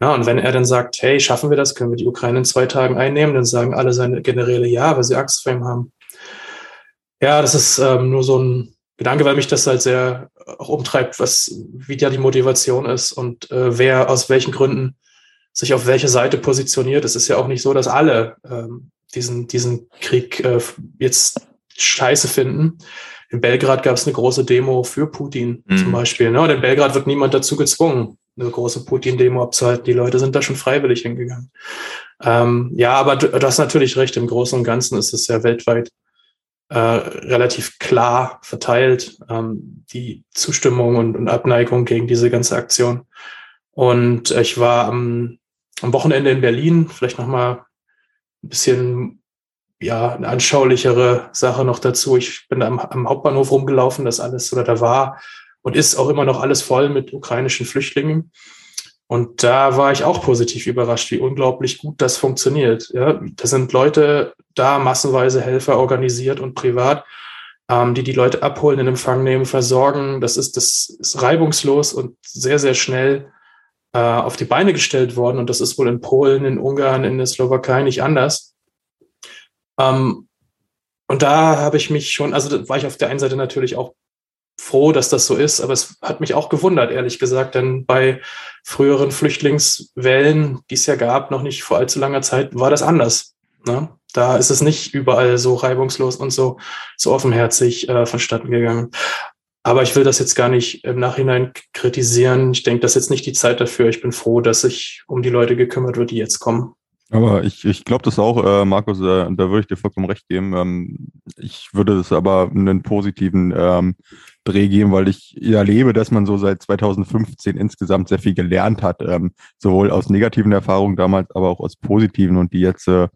Ja, und wenn er dann sagt, hey, schaffen wir das, können wir die Ukraine in zwei Tagen einnehmen, dann sagen alle seine Generäle ja, weil sie Angst vor ihm haben. Ja, das ist ähm, nur so ein Gedanke, weil mich das halt sehr auch umtreibt, was, wie da die Motivation ist und äh, wer aus welchen Gründen sich auf welche Seite positioniert. Es ist ja auch nicht so, dass alle ähm, diesen, diesen Krieg äh, jetzt scheiße finden. In Belgrad gab es eine große Demo für Putin Mhm. zum Beispiel. Ne? Und in Belgrad wird niemand dazu gezwungen, eine große Putin-Demo abzuhalten. Die Leute sind da schon freiwillig hingegangen. Ähm, ja, aber du, du hast natürlich recht. Im Großen und Ganzen ist es ja weltweit äh, relativ klar verteilt, ähm, die Zustimmung und, und Abneigung gegen diese ganze Aktion. Und ich war am, am Wochenende in Berlin, vielleicht nochmal ein bisschen ja, eine anschaulichere Sache noch dazu. Ich bin am, am Hauptbahnhof rumgelaufen, das alles oder da war und ist auch immer noch alles voll mit ukrainischen Flüchtlingen. Und da war ich auch positiv überrascht, wie unglaublich gut das funktioniert. Ja, da sind Leute da, massenweise Helfer organisiert und privat, ähm, die die Leute abholen, in Empfang nehmen, versorgen. Das ist, das ist reibungslos und sehr, sehr schnell äh, auf die Beine gestellt worden. Und das ist wohl in Polen, in Ungarn, in der Slowakei nicht anders. Ähm, und da habe ich mich schon, also da war ich auf der einen Seite natürlich auch froh, dass das so ist, aber es hat mich auch gewundert, ehrlich gesagt, denn bei früheren Flüchtlingswellen, die es ja gab, noch nicht vor allzu langer Zeit, war das anders. Ne? Da ist es nicht überall so reibungslos und so, so offenherzig äh, vonstatten gegangen. Aber ich will das jetzt gar nicht im Nachhinein kritisieren. Ich denke, das ist jetzt nicht die Zeit dafür. Ich bin froh, dass sich um die Leute gekümmert wird, die jetzt kommen. Aber ich, ich glaube das auch, äh, Markus, äh, da würde ich dir vollkommen recht geben. Ähm, ich würde es aber einen positiven ähm, Dreh geben, weil ich erlebe, dass man so seit 2015 insgesamt sehr viel gelernt hat, ähm, sowohl aus negativen Erfahrungen damals, aber auch aus positiven und die jetzt äh,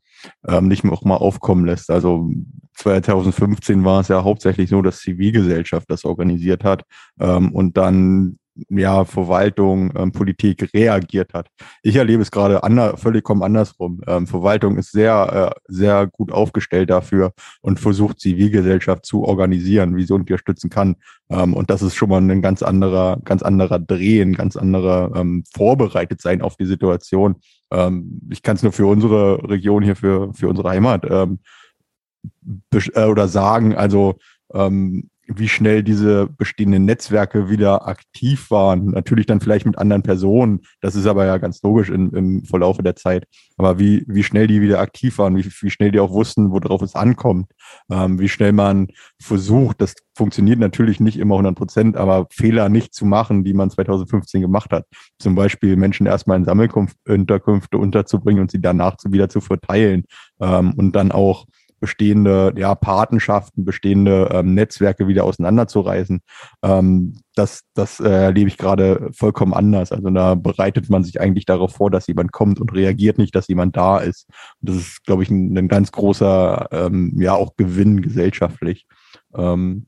ähm, nicht mehr auch mal aufkommen lässt. Also 2015 war es ja hauptsächlich so, dass Zivilgesellschaft das organisiert hat ähm, und dann ja, Verwaltung, ähm, Politik reagiert hat. Ich erlebe es gerade ander, völlig andersrum. Ähm, Verwaltung ist sehr, äh, sehr gut aufgestellt dafür und versucht Zivilgesellschaft zu organisieren, wie sie unterstützen kann. Ähm, und das ist schon mal ein ganz anderer, ganz anderer Dreh, ein ganz anderer ähm, vorbereitet sein auf die Situation. Ähm, ich kann es nur für unsere Region hier, für, für unsere Heimat ähm, äh, oder sagen, also ähm, wie schnell diese bestehenden Netzwerke wieder aktiv waren. Natürlich dann vielleicht mit anderen Personen. Das ist aber ja ganz logisch im, im Verlaufe der Zeit. Aber wie, wie schnell die wieder aktiv waren, wie, wie schnell die auch wussten, worauf es ankommt, ähm, wie schnell man versucht, das funktioniert natürlich nicht immer 100 Prozent, aber Fehler nicht zu machen, die man 2015 gemacht hat. Zum Beispiel Menschen erstmal in Sammelunterkünfte unterzubringen und sie danach wieder zu verteilen ähm, und dann auch bestehende ja, Patenschaften, bestehende ähm, Netzwerke wieder auseinanderzureißen. Ähm, das das äh, erlebe ich gerade vollkommen anders. Also da bereitet man sich eigentlich darauf vor, dass jemand kommt und reagiert nicht, dass jemand da ist. Und das ist, glaube ich, ein, ein ganz großer ähm, ja auch Gewinn gesellschaftlich. Ähm,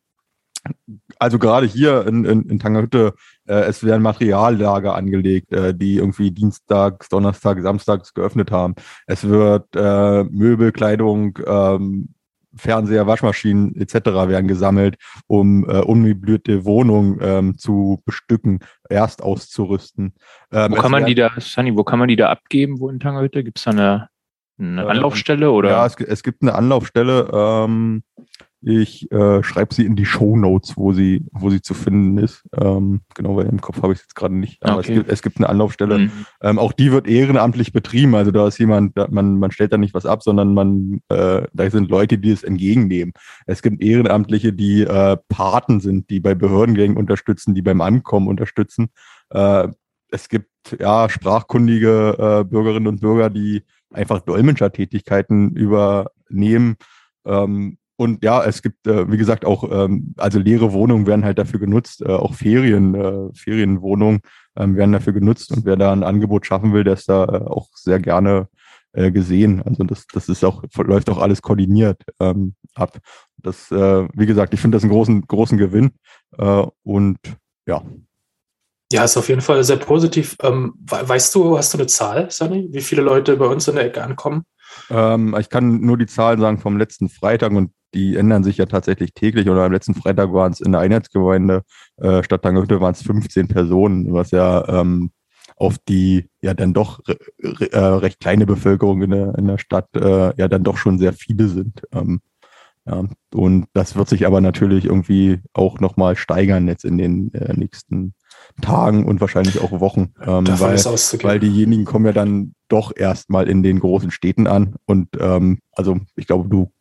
also gerade hier in, in, in Tangerhütte, äh, es werden Materiallager angelegt, äh, die irgendwie Dienstags, Donnerstag, Samstags geöffnet haben. Es wird äh, Möbel, Kleidung, ähm, Fernseher, Waschmaschinen etc. werden gesammelt, um äh, unmöblierte Wohnungen ähm, zu bestücken, erst auszurüsten. Ähm, Wo kann man die da, Sunny, wo kann man die da abgeben, wo in Tangerhütte? Gibt es da eine, eine Ähm, Anlaufstelle oder? Ja, es, es gibt eine Anlaufstelle. Ähm, ich äh, schreibe sie in die Show Notes, wo sie, wo sie zu finden ist. Ähm, genau, weil im Kopf habe ich es jetzt gerade nicht. Aber Okay. es, gibt, es gibt eine Anlaufstelle. Mhm. Ähm, auch die wird ehrenamtlich betrieben. Also da ist jemand, da, man, man stellt da nicht was ab, sondern man, äh, da sind Leute, die es entgegennehmen. Es gibt Ehrenamtliche, die äh, Paten sind, die bei Behördengängen unterstützen, die beim Ankommen unterstützen. Äh, es gibt ja sprachkundige äh, Bürgerinnen und Bürger, die einfach Dolmetschertätigkeiten übernehmen. Ähm, und ja, es gibt, äh, wie gesagt, auch, ähm, also leere Wohnungen werden halt dafür genutzt, äh, auch Ferien, äh, Ferienwohnungen ähm, werden dafür genutzt. Und wer da ein Angebot schaffen will, der ist da äh, auch sehr gerne äh, gesehen. Also das, das ist auch, läuft auch alles koordiniert ähm, ab. Das, äh, wie gesagt, ich finde das einen großen, großen Gewinn. Und ja, Ja, ist auf jeden Fall sehr positiv. Ähm, we- weißt du, hast du eine Zahl, Sunny, wie viele Leute bei uns in der Ecke ankommen? Ähm, ich kann nur die Zahlen sagen vom letzten Freitag und die ändern sich ja tatsächlich täglich. Oder am letzten Freitag waren es in der Einheitsgemeinde äh, Stadt Tangerhütte waren es 15 Personen, was ja ähm, auf die ja dann doch re re äh, recht kleine Bevölkerung in der, in der Stadt äh, ja dann doch schon sehr viele sind. Ähm, ja, und das wird sich aber natürlich irgendwie auch nochmal steigern jetzt in den äh, nächsten Tagen und wahrscheinlich auch Wochen. Ähm, Davon weil, weil diejenigen kommen ja dann doch erstmal in den großen Städten an. Und ähm, also ich glaube, du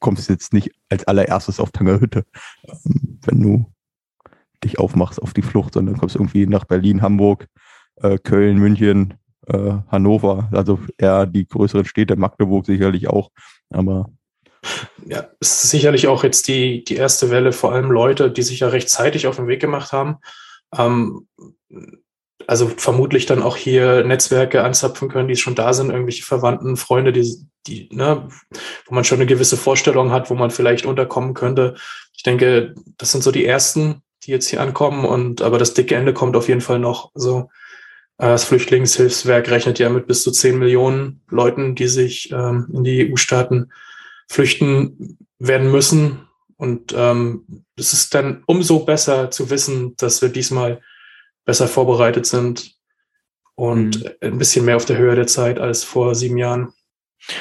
kommst jetzt nicht als allererstes auf Tangerhütte, ähm, wenn du dich aufmachst auf die Flucht, sondern kommst irgendwie nach Berlin, Hamburg, äh, Köln, München, äh, Hannover, also eher die größeren Städte, Magdeburg sicherlich auch, aber ja, es ist sicherlich auch jetzt die, die erste Welle, vor allem Leute, die sich ja rechtzeitig auf den Weg gemacht haben. Ähm, also vermutlich dann auch hier Netzwerke anzapfen können, die schon da sind, irgendwelche Verwandten, Freunde, die, die, ne, wo man schon eine gewisse Vorstellung hat, wo man vielleicht unterkommen könnte. Ich denke, das sind so die ersten, die jetzt hier ankommen und aber das dicke Ende kommt auf jeden Fall noch. Also äh, das Flüchtlingshilfswerk rechnet ja mit bis zu 10 Millionen Leuten, die sich ähm, in die EU-Staaten flüchten werden müssen. Und ähm, es ist dann umso besser zu wissen, dass wir diesmal besser vorbereitet sind und mhm. ein bisschen mehr auf der Höhe der Zeit als vor sieben Jahren.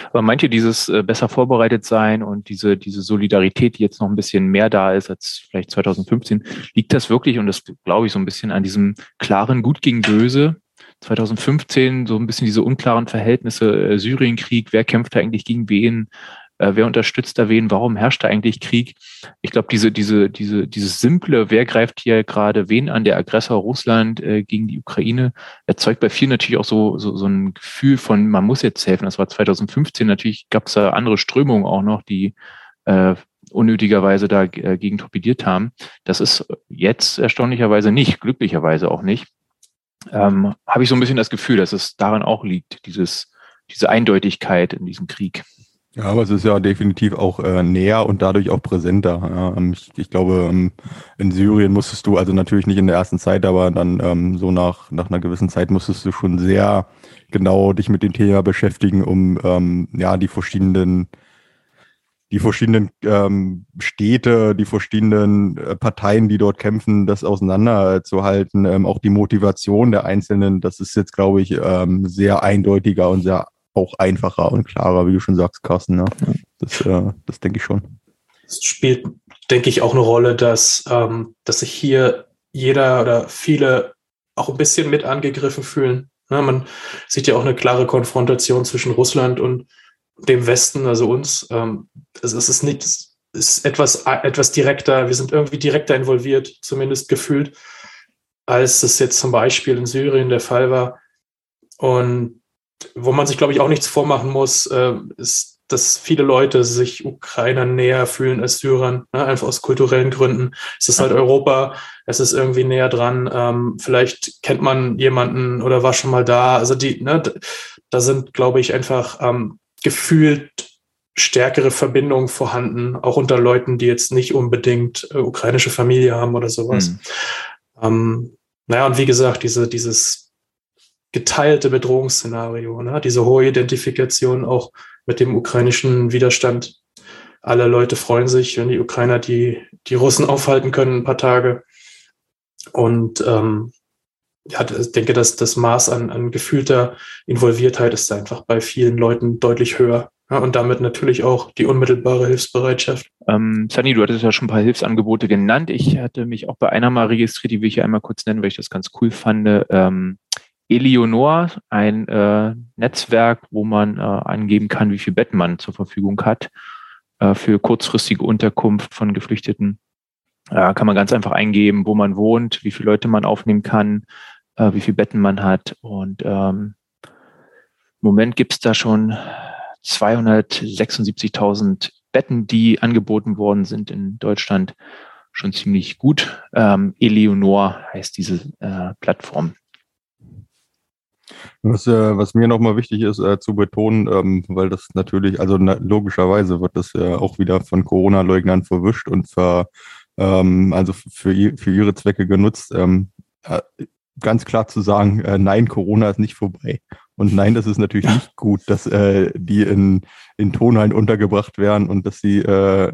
Aber meint ihr, dieses äh, besser vorbereitet sein und diese, diese Solidarität, die jetzt noch ein bisschen mehr da ist als vielleicht 2015, liegt das wirklich, und das glaube ich so ein bisschen an diesem klaren Gut gegen Böse, 2015 so ein bisschen diese unklaren Verhältnisse, äh, Syrienkrieg, wer kämpft da eigentlich gegen wen, äh, wer unterstützt da wen, warum herrscht da eigentlich Krieg? Ich glaube, diese, diese, diese, dieses simple, wer greift hier gerade wen an, der Aggressor Russland äh, gegen die Ukraine, erzeugt bei vielen natürlich auch so, so, so ein Gefühl von, man muss jetzt helfen. Das war 2015, natürlich gab es da andere Strömungen auch noch, die äh, unnötigerweise da äh, torpediert haben. Das ist jetzt erstaunlicherweise nicht, glücklicherweise auch nicht. Ähm, Habe ich so ein bisschen das Gefühl, dass es daran auch liegt, dieses, diese Eindeutigkeit in diesem Krieg. Ja, aber es ist ja definitiv auch äh, näher und dadurch auch präsenter. Ja, ähm, ich, ich, glaube, ähm, in Syrien musstest du, also natürlich nicht in der ersten Zeit, aber dann ähm, so nach, nach einer gewissen Zeit musstest du schon sehr genau dich mit dem Thema beschäftigen, um ähm, ja die verschiedenen die verschiedenen ähm, Städte, die verschiedenen äh, Parteien, die dort kämpfen, das auseinanderzuhalten, ähm, auch die Motivation der Einzelnen, das ist jetzt, glaube ich, ähm, sehr eindeutiger und sehr auch einfacher und klarer, wie du schon sagst, Carsten. Ne? Das, äh, das denke ich schon. Es spielt, denke ich, auch eine Rolle, dass, ähm, dass sich hier jeder oder viele auch ein bisschen mit angegriffen fühlen. Ja, man sieht ja auch eine klare Konfrontation zwischen Russland und dem Westen, also uns. Ähm, es, es ist nicht, es ist etwas, etwas direkter, wir sind irgendwie direkter involviert, zumindest gefühlt, als es jetzt zum Beispiel in Syrien der Fall war. Und wo man sich, glaube ich, auch nichts vormachen muss, äh, ist, dass viele Leute sich Ukrainer näher fühlen als Syrern, ne? einfach aus kulturellen Gründen. Es ist halt Europa, es ist irgendwie näher dran. Ähm, vielleicht kennt man jemanden oder war schon mal da. Also die, ne, da sind, glaube ich, einfach ähm, gefühlt stärkere Verbindungen vorhanden, auch unter Leuten, die jetzt nicht unbedingt äh, ukrainische Familie haben oder sowas. Mhm. Ähm, naja, und wie gesagt, diese, dieses geteilte Bedrohungsszenario, ne? diese hohe Identifikation auch mit dem ukrainischen Widerstand. Alle Leute freuen sich, wenn die Ukrainer die, die Russen aufhalten können, ein paar Tage. Und ähm, ja, ich denke, dass das Maß an, an gefühlter Involviertheit ist einfach bei vielen Leuten deutlich höher. Ja, und damit natürlich auch die unmittelbare Hilfsbereitschaft. Ähm, Sunny, du hattest ja schon ein paar Hilfsangebote genannt. Ich hatte mich auch bei einer mal registriert, die will ich einmal kurz nennen, weil ich das ganz cool fand. Ähm, Eleonor, ein äh, Netzwerk, wo man äh, angeben kann, wie viel Betten man zur Verfügung hat äh, für kurzfristige Unterkunft von Geflüchteten. Äh, kann man ganz einfach eingeben, wo man wohnt, wie viele Leute man aufnehmen kann, äh, wie viele Betten man hat. Und ähm, im Moment gibt es da schon 276.000 Betten, die angeboten worden sind in Deutschland. Schon ziemlich gut. Ähm, Eleonor heißt diese äh, Plattform. Was, äh, was mir nochmal wichtig ist äh, zu betonen, ähm, weil das natürlich, also na, logischerweise wird das ja auch wieder von Corona-Leugnern verwischt und ver, ähm, also für, für ihre Zwecke genutzt. Ähm, äh, ganz klar zu sagen, äh, nein, Corona ist nicht vorbei. Und nein, das ist natürlich nicht gut, dass äh, die in, in Tonhallen untergebracht werden und dass sie äh,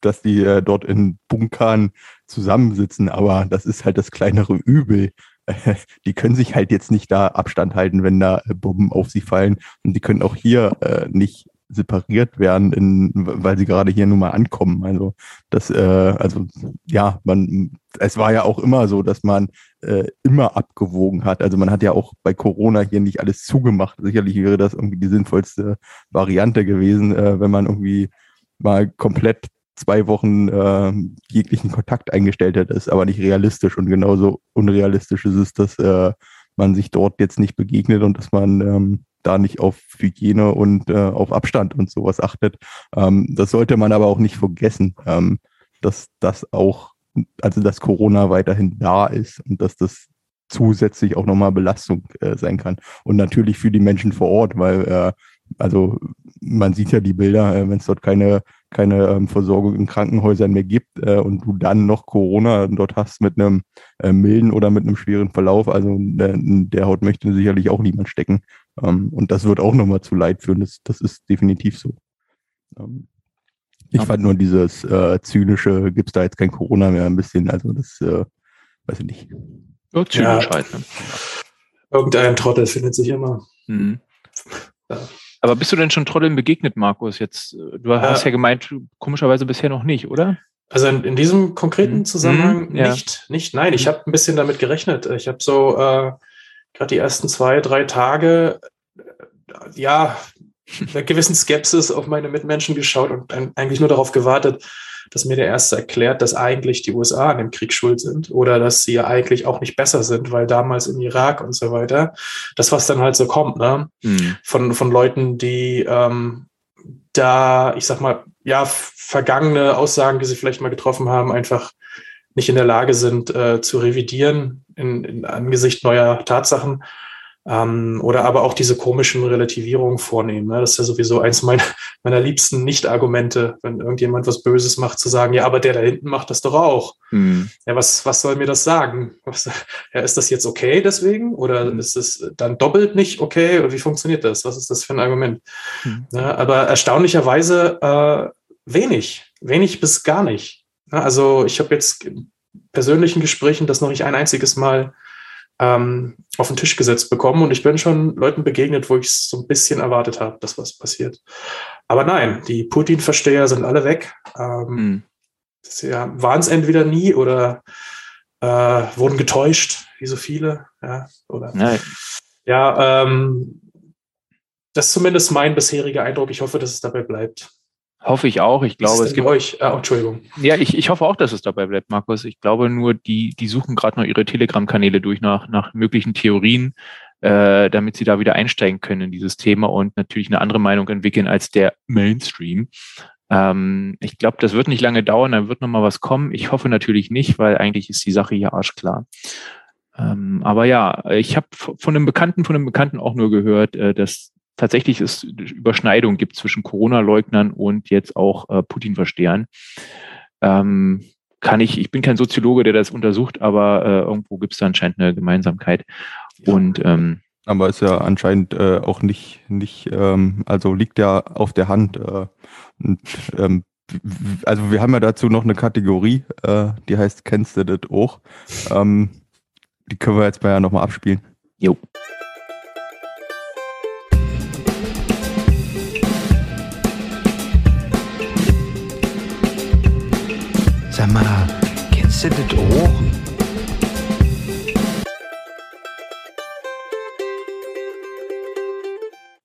dass die äh, dort in Bunkern zusammensitzen, aber das ist halt das kleinere Übel. die können sich halt jetzt nicht da Abstand halten, wenn da äh, Bomben auf sie fallen. Und die können auch hier äh, nicht separiert werden, in, weil sie gerade hier nun mal ankommen. Also das, äh, also ja, man, es war ja auch immer so, dass man äh, immer abgewogen hat. Also man hat ja auch bei Corona hier nicht alles zugemacht. Sicherlich wäre das irgendwie die sinnvollste Variante gewesen, äh, wenn man irgendwie mal komplett zwei Wochen äh, jeglichen Kontakt eingestellt hat, ist aber nicht realistisch und genauso unrealistisch ist es, dass äh, man sich dort jetzt nicht begegnet und dass man ähm, da nicht auf Hygiene und äh, auf Abstand und sowas achtet. Ähm, das sollte man aber auch nicht vergessen, ähm, dass das auch, also dass Corona weiterhin da ist und dass das zusätzlich auch nochmal Belastung äh, sein kann. Und natürlich für die Menschen vor Ort, weil äh, also man sieht ja die Bilder, äh, wenn es dort keine, keine ähm, Versorgung in Krankenhäusern mehr gibt äh, und du dann noch Corona dort hast mit einem äh, milden oder mit einem schweren Verlauf, also der, der Haut möchte sicherlich auch niemand stecken. Ähm, und das wird auch nochmal zu Leid führen, das, das ist definitiv so. Ähm, ich fand nur dieses äh, zynische, gibt es da jetzt kein Corona mehr, ein bisschen, also das äh, weiß ich nicht. Ja, zynisch ja. halt. Ne? Irgendein Trottel findet sich immer. Mhm. Ja. Aber bist du denn schon Trotteln begegnet, Markus? Jetzt, äh, du hast ja, ja gemeint, komischerweise bisher noch nicht, oder? Also in, in diesem konkreten mhm. Zusammenhang mhm, ja. nicht, nicht. Nein, ich mhm. habe ein bisschen damit gerechnet. Ich habe so äh, gerade die ersten zwei, drei Tage, äh, ja, mit einer gewissen Skepsis auf meine Mitmenschen geschaut und eigentlich nur darauf gewartet, dass mir der Erste erklärt, dass eigentlich die USA an dem Krieg schuld sind oder dass sie ja eigentlich auch nicht besser sind, weil damals im Irak und so weiter, das, was dann halt so kommt, ne? Mhm. Von, von Leuten, die ähm, da, ich sag mal, ja, vergangene Aussagen, die sie vielleicht mal getroffen haben, einfach nicht in der Lage sind äh, zu revidieren in, in Angesicht neuer Tatsachen ähm, oder aber auch diese komischen Relativierungen vornehmen. Ne? Das ist ja sowieso eins meiner, meiner liebsten Nicht-Argumente, wenn irgendjemand was Böses macht, zu sagen, ja, aber der da hinten macht das doch auch. Mhm. Ja, was, was soll mir das sagen? Was, ja, ist das jetzt okay deswegen? Oder mhm. ist es dann doppelt nicht okay? Oder wie funktioniert das? Was ist das für ein Argument? Mhm. Ja, aber erstaunlicherweise äh, wenig, wenig bis gar nicht. Ja, also ich habe jetzt in persönlichen Gesprächen das noch nicht ein einziges Mal ähm, auf den Tisch gesetzt bekommen. Und ich bin schon Leuten begegnet, wo ich so ein bisschen erwartet habe, dass was passiert. Aber nein, die Putin-Versteher sind alle weg. Ähm, mhm. ja, waren es entweder nie oder äh, wurden getäuscht, wie so viele. Ja, oder, nein. ja ähm, das ist zumindest mein bisheriger Eindruck. Ich hoffe, dass es dabei bleibt. Hoffe ich auch. Ich glaube, es gibt euch. Ah, Entschuldigung. Ja, ich, ich hoffe auch, dass es dabei bleibt, Markus. Ich glaube nur, die, die suchen gerade noch ihre Telegram-Kanäle durch nach, nach möglichen Theorien, äh, damit sie da wieder einsteigen können in dieses Thema und natürlich eine andere Meinung entwickeln als der Mainstream. Ähm, ich glaube, das wird nicht lange dauern, dann wird noch mal was kommen. Ich hoffe natürlich nicht, weil eigentlich ist die Sache hier arschklar. Ähm, aber ja, ich habe von einem Bekannten, von einem Bekannten auch nur gehört, äh, dass tatsächlich es Überschneidung gibt zwischen Corona-Leugnern und jetzt auch äh, Putin-Verstehern. Ähm, kann ich, ich bin kein Soziologe, der das untersucht, aber äh, irgendwo gibt es da anscheinend eine Gemeinsamkeit. Ja. Und ähm, aber ist ja anscheinend äh, auch nicht, nicht ähm, also liegt ja auf der Hand. Äh, und, ähm, also wir haben ja dazu noch eine Kategorie, äh, die heißt Kennst du das auch? Ähm, die können wir jetzt mal ja nochmal abspielen. Jo. Du das auch?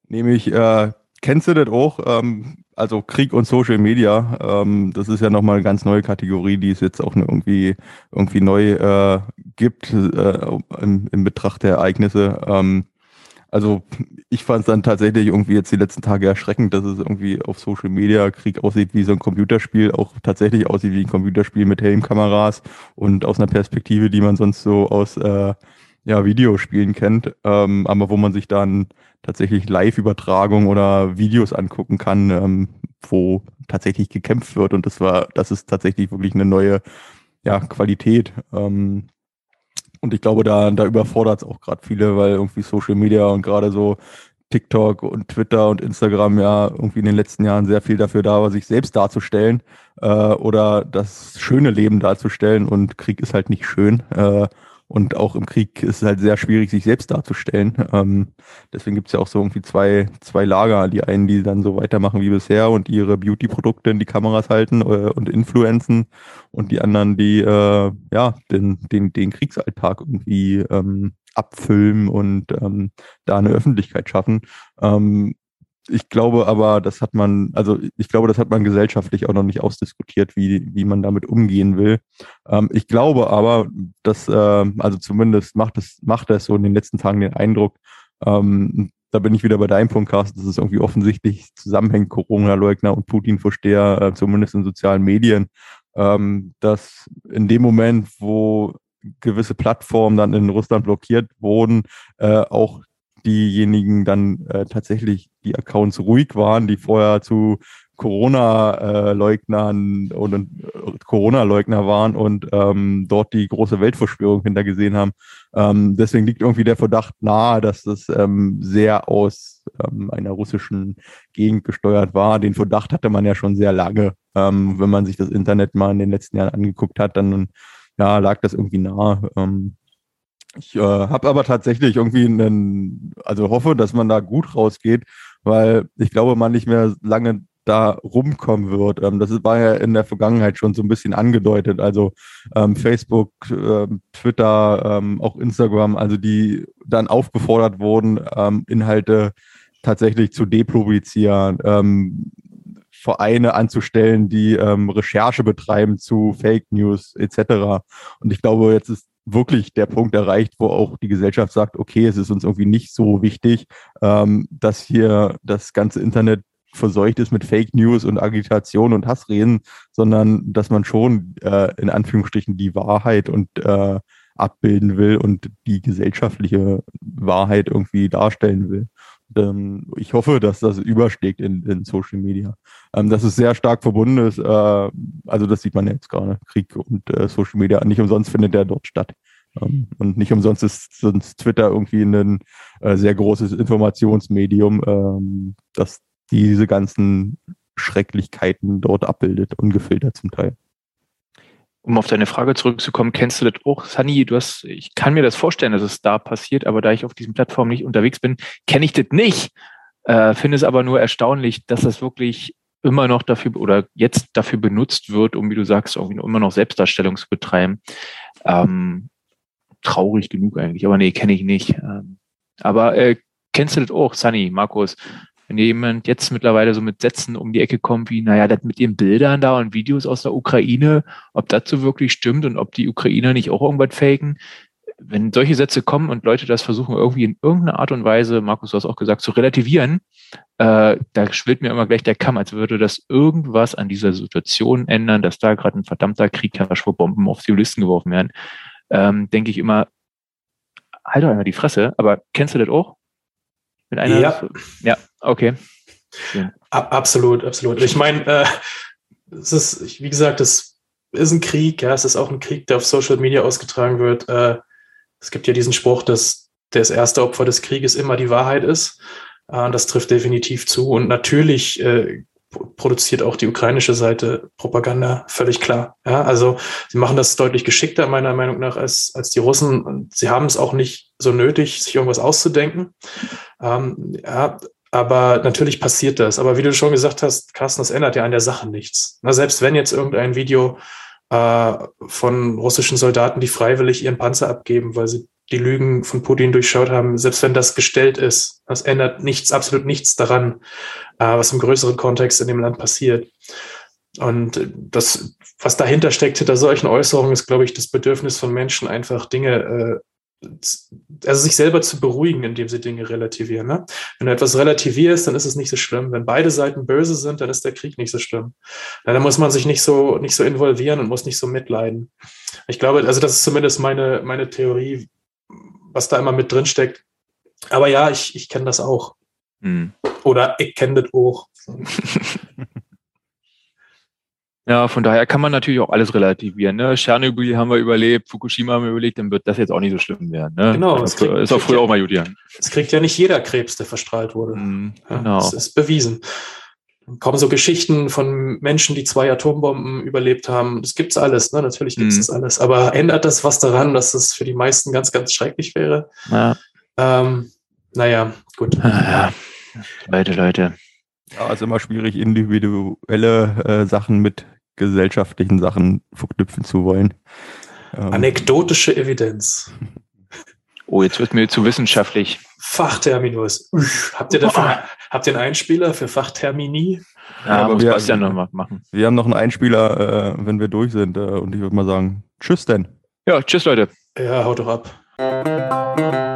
Nämlich, äh, kennst du das auch? Ähm, also Krieg und Social Media, ähm, das ist ja nochmal eine ganz neue Kategorie, die es jetzt auch irgendwie, irgendwie neu äh, gibt äh, im, im Betracht der Ereignisse. Ähm, also ich fand es dann tatsächlich irgendwie jetzt die letzten Tage erschreckend, dass es irgendwie auf Social Media Krieg aussieht wie so ein Computerspiel, auch tatsächlich aussieht wie ein Computerspiel mit Helmkameras und aus einer Perspektive, die man sonst so aus äh, ja, Videospielen kennt, ähm, aber wo man sich dann tatsächlich Live-Übertragung oder Videos angucken kann, ähm, wo tatsächlich gekämpft wird. Und das war, das ist tatsächlich wirklich eine neue ja, Qualität. Ähm, und ich glaube, da, da überfordert es auch gerade viele, weil irgendwie Social Media und gerade so TikTok und Twitter und Instagram ja irgendwie in den letzten Jahren sehr viel dafür da war, sich selbst darzustellen äh, oder das schöne Leben darzustellen. Und Krieg ist halt nicht schön. Äh, und auch im Krieg ist es halt sehr schwierig, sich selbst darzustellen. Ähm, deswegen gibt es ja auch so irgendwie zwei, zwei Lager. Die einen, die dann so weitermachen wie bisher und ihre Beauty-Produkte in die Kameras halten äh, und influenzen. Und die anderen, die äh, ja den, den, den Kriegsalltag irgendwie ähm, abfilmen und ähm, da eine Öffentlichkeit schaffen. Ähm, ich glaube aber, das hat man, also ich glaube, das hat man gesellschaftlich auch noch nicht ausdiskutiert, wie, wie man damit umgehen will. Ähm, ich glaube aber, dass, äh, also zumindest macht es, macht es so in den letzten Tagen den Eindruck, ähm, da bin ich wieder bei deinem Punkt, Carsten, dass es irgendwie offensichtlich zusammenhängt, Corona-Leugner und Putin-Vorsteher, äh, zumindest in sozialen Medien, ähm, dass in dem Moment, wo gewisse Plattformen dann in Russland blockiert wurden, äh, auch diejenigen dann äh, tatsächlich die Accounts ruhig waren, die vorher zu Corona-Leugnern oder äh, Corona-Leugner waren und ähm, dort die große Weltverschwörung hintergesehen haben. Ähm, deswegen liegt irgendwie der Verdacht nahe, dass das ähm, sehr aus ähm, einer russischen Gegend gesteuert war. Den Verdacht hatte man ja schon sehr lange. Ähm, wenn man sich das Internet mal in den letzten Jahren angeguckt hat, dann ja, lag das irgendwie nahe. Ähm, ich äh, habe aber tatsächlich irgendwie einen, also hoffe, dass man da gut rausgeht, weil ich glaube, man nicht mehr lange da rumkommen wird. Ähm, das war ja in der Vergangenheit schon so ein bisschen angedeutet. Also ähm, Facebook, ähm, Twitter, ähm, auch Instagram, also die dann aufgefordert wurden, ähm, Inhalte tatsächlich zu depublizieren, ähm, Vereine anzustellen, die ähm, Recherche betreiben zu Fake News etc. Und ich glaube, jetzt ist wirklich der Punkt erreicht, wo auch die Gesellschaft sagt, okay, es ist uns irgendwie nicht so wichtig, ähm, dass hier das ganze Internet verseucht ist mit Fake News und Agitation und Hassreden, sondern dass man schon äh, in Anführungsstrichen die Wahrheit und äh, abbilden will und die gesellschaftliche Wahrheit irgendwie darstellen will. Ähm, ich hoffe, dass das überschlägt in, in Social Media. Ähm, dass es sehr stark verbunden ist, äh, also das sieht man jetzt gerade, Krieg und äh, Social Media. Nicht umsonst findet der dort statt. Ähm, und nicht umsonst ist sonst Twitter irgendwie ein äh, sehr großes Informationsmedium, ähm, das diese ganzen Schrecklichkeiten dort abbildet, ungefiltert zum Teil um auf deine Frage zurückzukommen, kennst du das auch, Sunny? Du hast, ich kann mir das vorstellen, dass es da passiert, aber da ich auf diesen Plattformen nicht unterwegs bin, kenne ich das nicht. Äh, finde es aber nur erstaunlich, dass das wirklich immer noch dafür oder jetzt dafür benutzt wird, um, wie du sagst, irgendwie immer noch Selbstdarstellung zu betreiben. Ähm, traurig genug eigentlich, aber nee, kenne ich nicht. Ähm, aber äh, kennst du das auch, Sunny, Markus? Wenn jemand jetzt mittlerweile so mit Sätzen um die Ecke kommt, wie, naja, das mit den Bildern da und Videos aus der Ukraine, ob das so wirklich stimmt und ob die Ukrainer nicht auch irgendwas faken. Wenn solche Sätze kommen und Leute das versuchen, irgendwie in irgendeiner Art und Weise, Markus, du hast auch gesagt, zu relativieren, äh, da schwillt mir immer gleich der Kamm, als würde das irgendwas an dieser Situation ändern, dass da gerade ein verdammter Krieg herrscht, wo Bomben auf Zivilisten geworfen werden. Ähm, denke ich immer, halt doch einmal die Fresse, aber kennst du das auch? Mit einer ja. ja, okay. Ja. Absolut, absolut. Ich meine, äh, es ist, wie gesagt, es ist ein Krieg, ja, es ist auch ein Krieg, der auf Social Media ausgetragen wird. Äh, es gibt ja diesen Spruch, dass das erste Opfer des Krieges immer die Wahrheit ist. Äh, das trifft definitiv zu. Und natürlich äh, produziert auch die ukrainische Seite Propaganda, völlig klar. Ja, also sie machen das deutlich geschickter, meiner Meinung nach, als, als die Russen. Und sie haben es auch nicht so nötig, sich irgendwas auszudenken. Ähm, ja, aber natürlich passiert das. Aber wie du schon gesagt hast, Carsten, das ändert ja an der Sache nichts. Na, selbst wenn jetzt irgendein Video äh, von russischen Soldaten, die freiwillig ihren Panzer abgeben, weil sie die Lügen von Putin durchschaut haben, selbst wenn das gestellt ist, das ändert nichts, absolut nichts daran, äh, was im größeren Kontext in dem Land passiert. Und das, was dahinter steckt, hinter solchen Äußerungen, ist, glaube ich, das Bedürfnis von Menschen, einfach Dinge, äh, also sich selber zu beruhigen, indem sie Dinge relativieren. Ne? Wenn du etwas relativierst, dann ist es nicht so schlimm. Wenn beide Seiten böse sind, dann ist der Krieg nicht so schlimm. Ja, dann muss man sich nicht so, nicht so involvieren und muss nicht so mitleiden. Ich glaube, also das ist zumindest meine, meine Theorie, was da immer mit drin steckt. Aber ja, ich, ich kenne das auch. Hm. Oder ich kenne das auch. ja, von daher kann man natürlich auch alles relativieren. Ne? Tschernobyl haben wir überlebt, Fukushima haben wir überlebt, dann wird das jetzt auch nicht so schlimm werden. Ne? Genau. Das kriegt, ist auch früher ja, auch mal Julian. Es kriegt ja nicht jeder Krebs, der verstrahlt wurde. Mm, genau. das ist bewiesen. Dann kommen so Geschichten von Menschen, die zwei Atombomben überlebt haben. Das gibt's alles, ne? Natürlich gibt's mm. das alles. Aber ändert das was daran, dass es für die meisten ganz, ganz schrecklich wäre? Ja. Ähm, naja, gut. Ja. Leute, Leute. Ja, ist immer schwierig, individuelle äh, Sachen mit gesellschaftlichen Sachen verknüpfen zu wollen. Ähm. Anekdotische Evidenz. Oh, jetzt wird mir zu wissenschaftlich. Fachterminus. Habt ihr dafür, habt ihr einen Einspieler für Fachtermini? Ja, aber muss wir- Bastian noch mal machen. Wir haben noch einen Einspieler, äh, wenn wir durch sind. Äh, und ich würde mal sagen, tschüss denn. Ja, tschüss Leute. Ja, haut doch ab.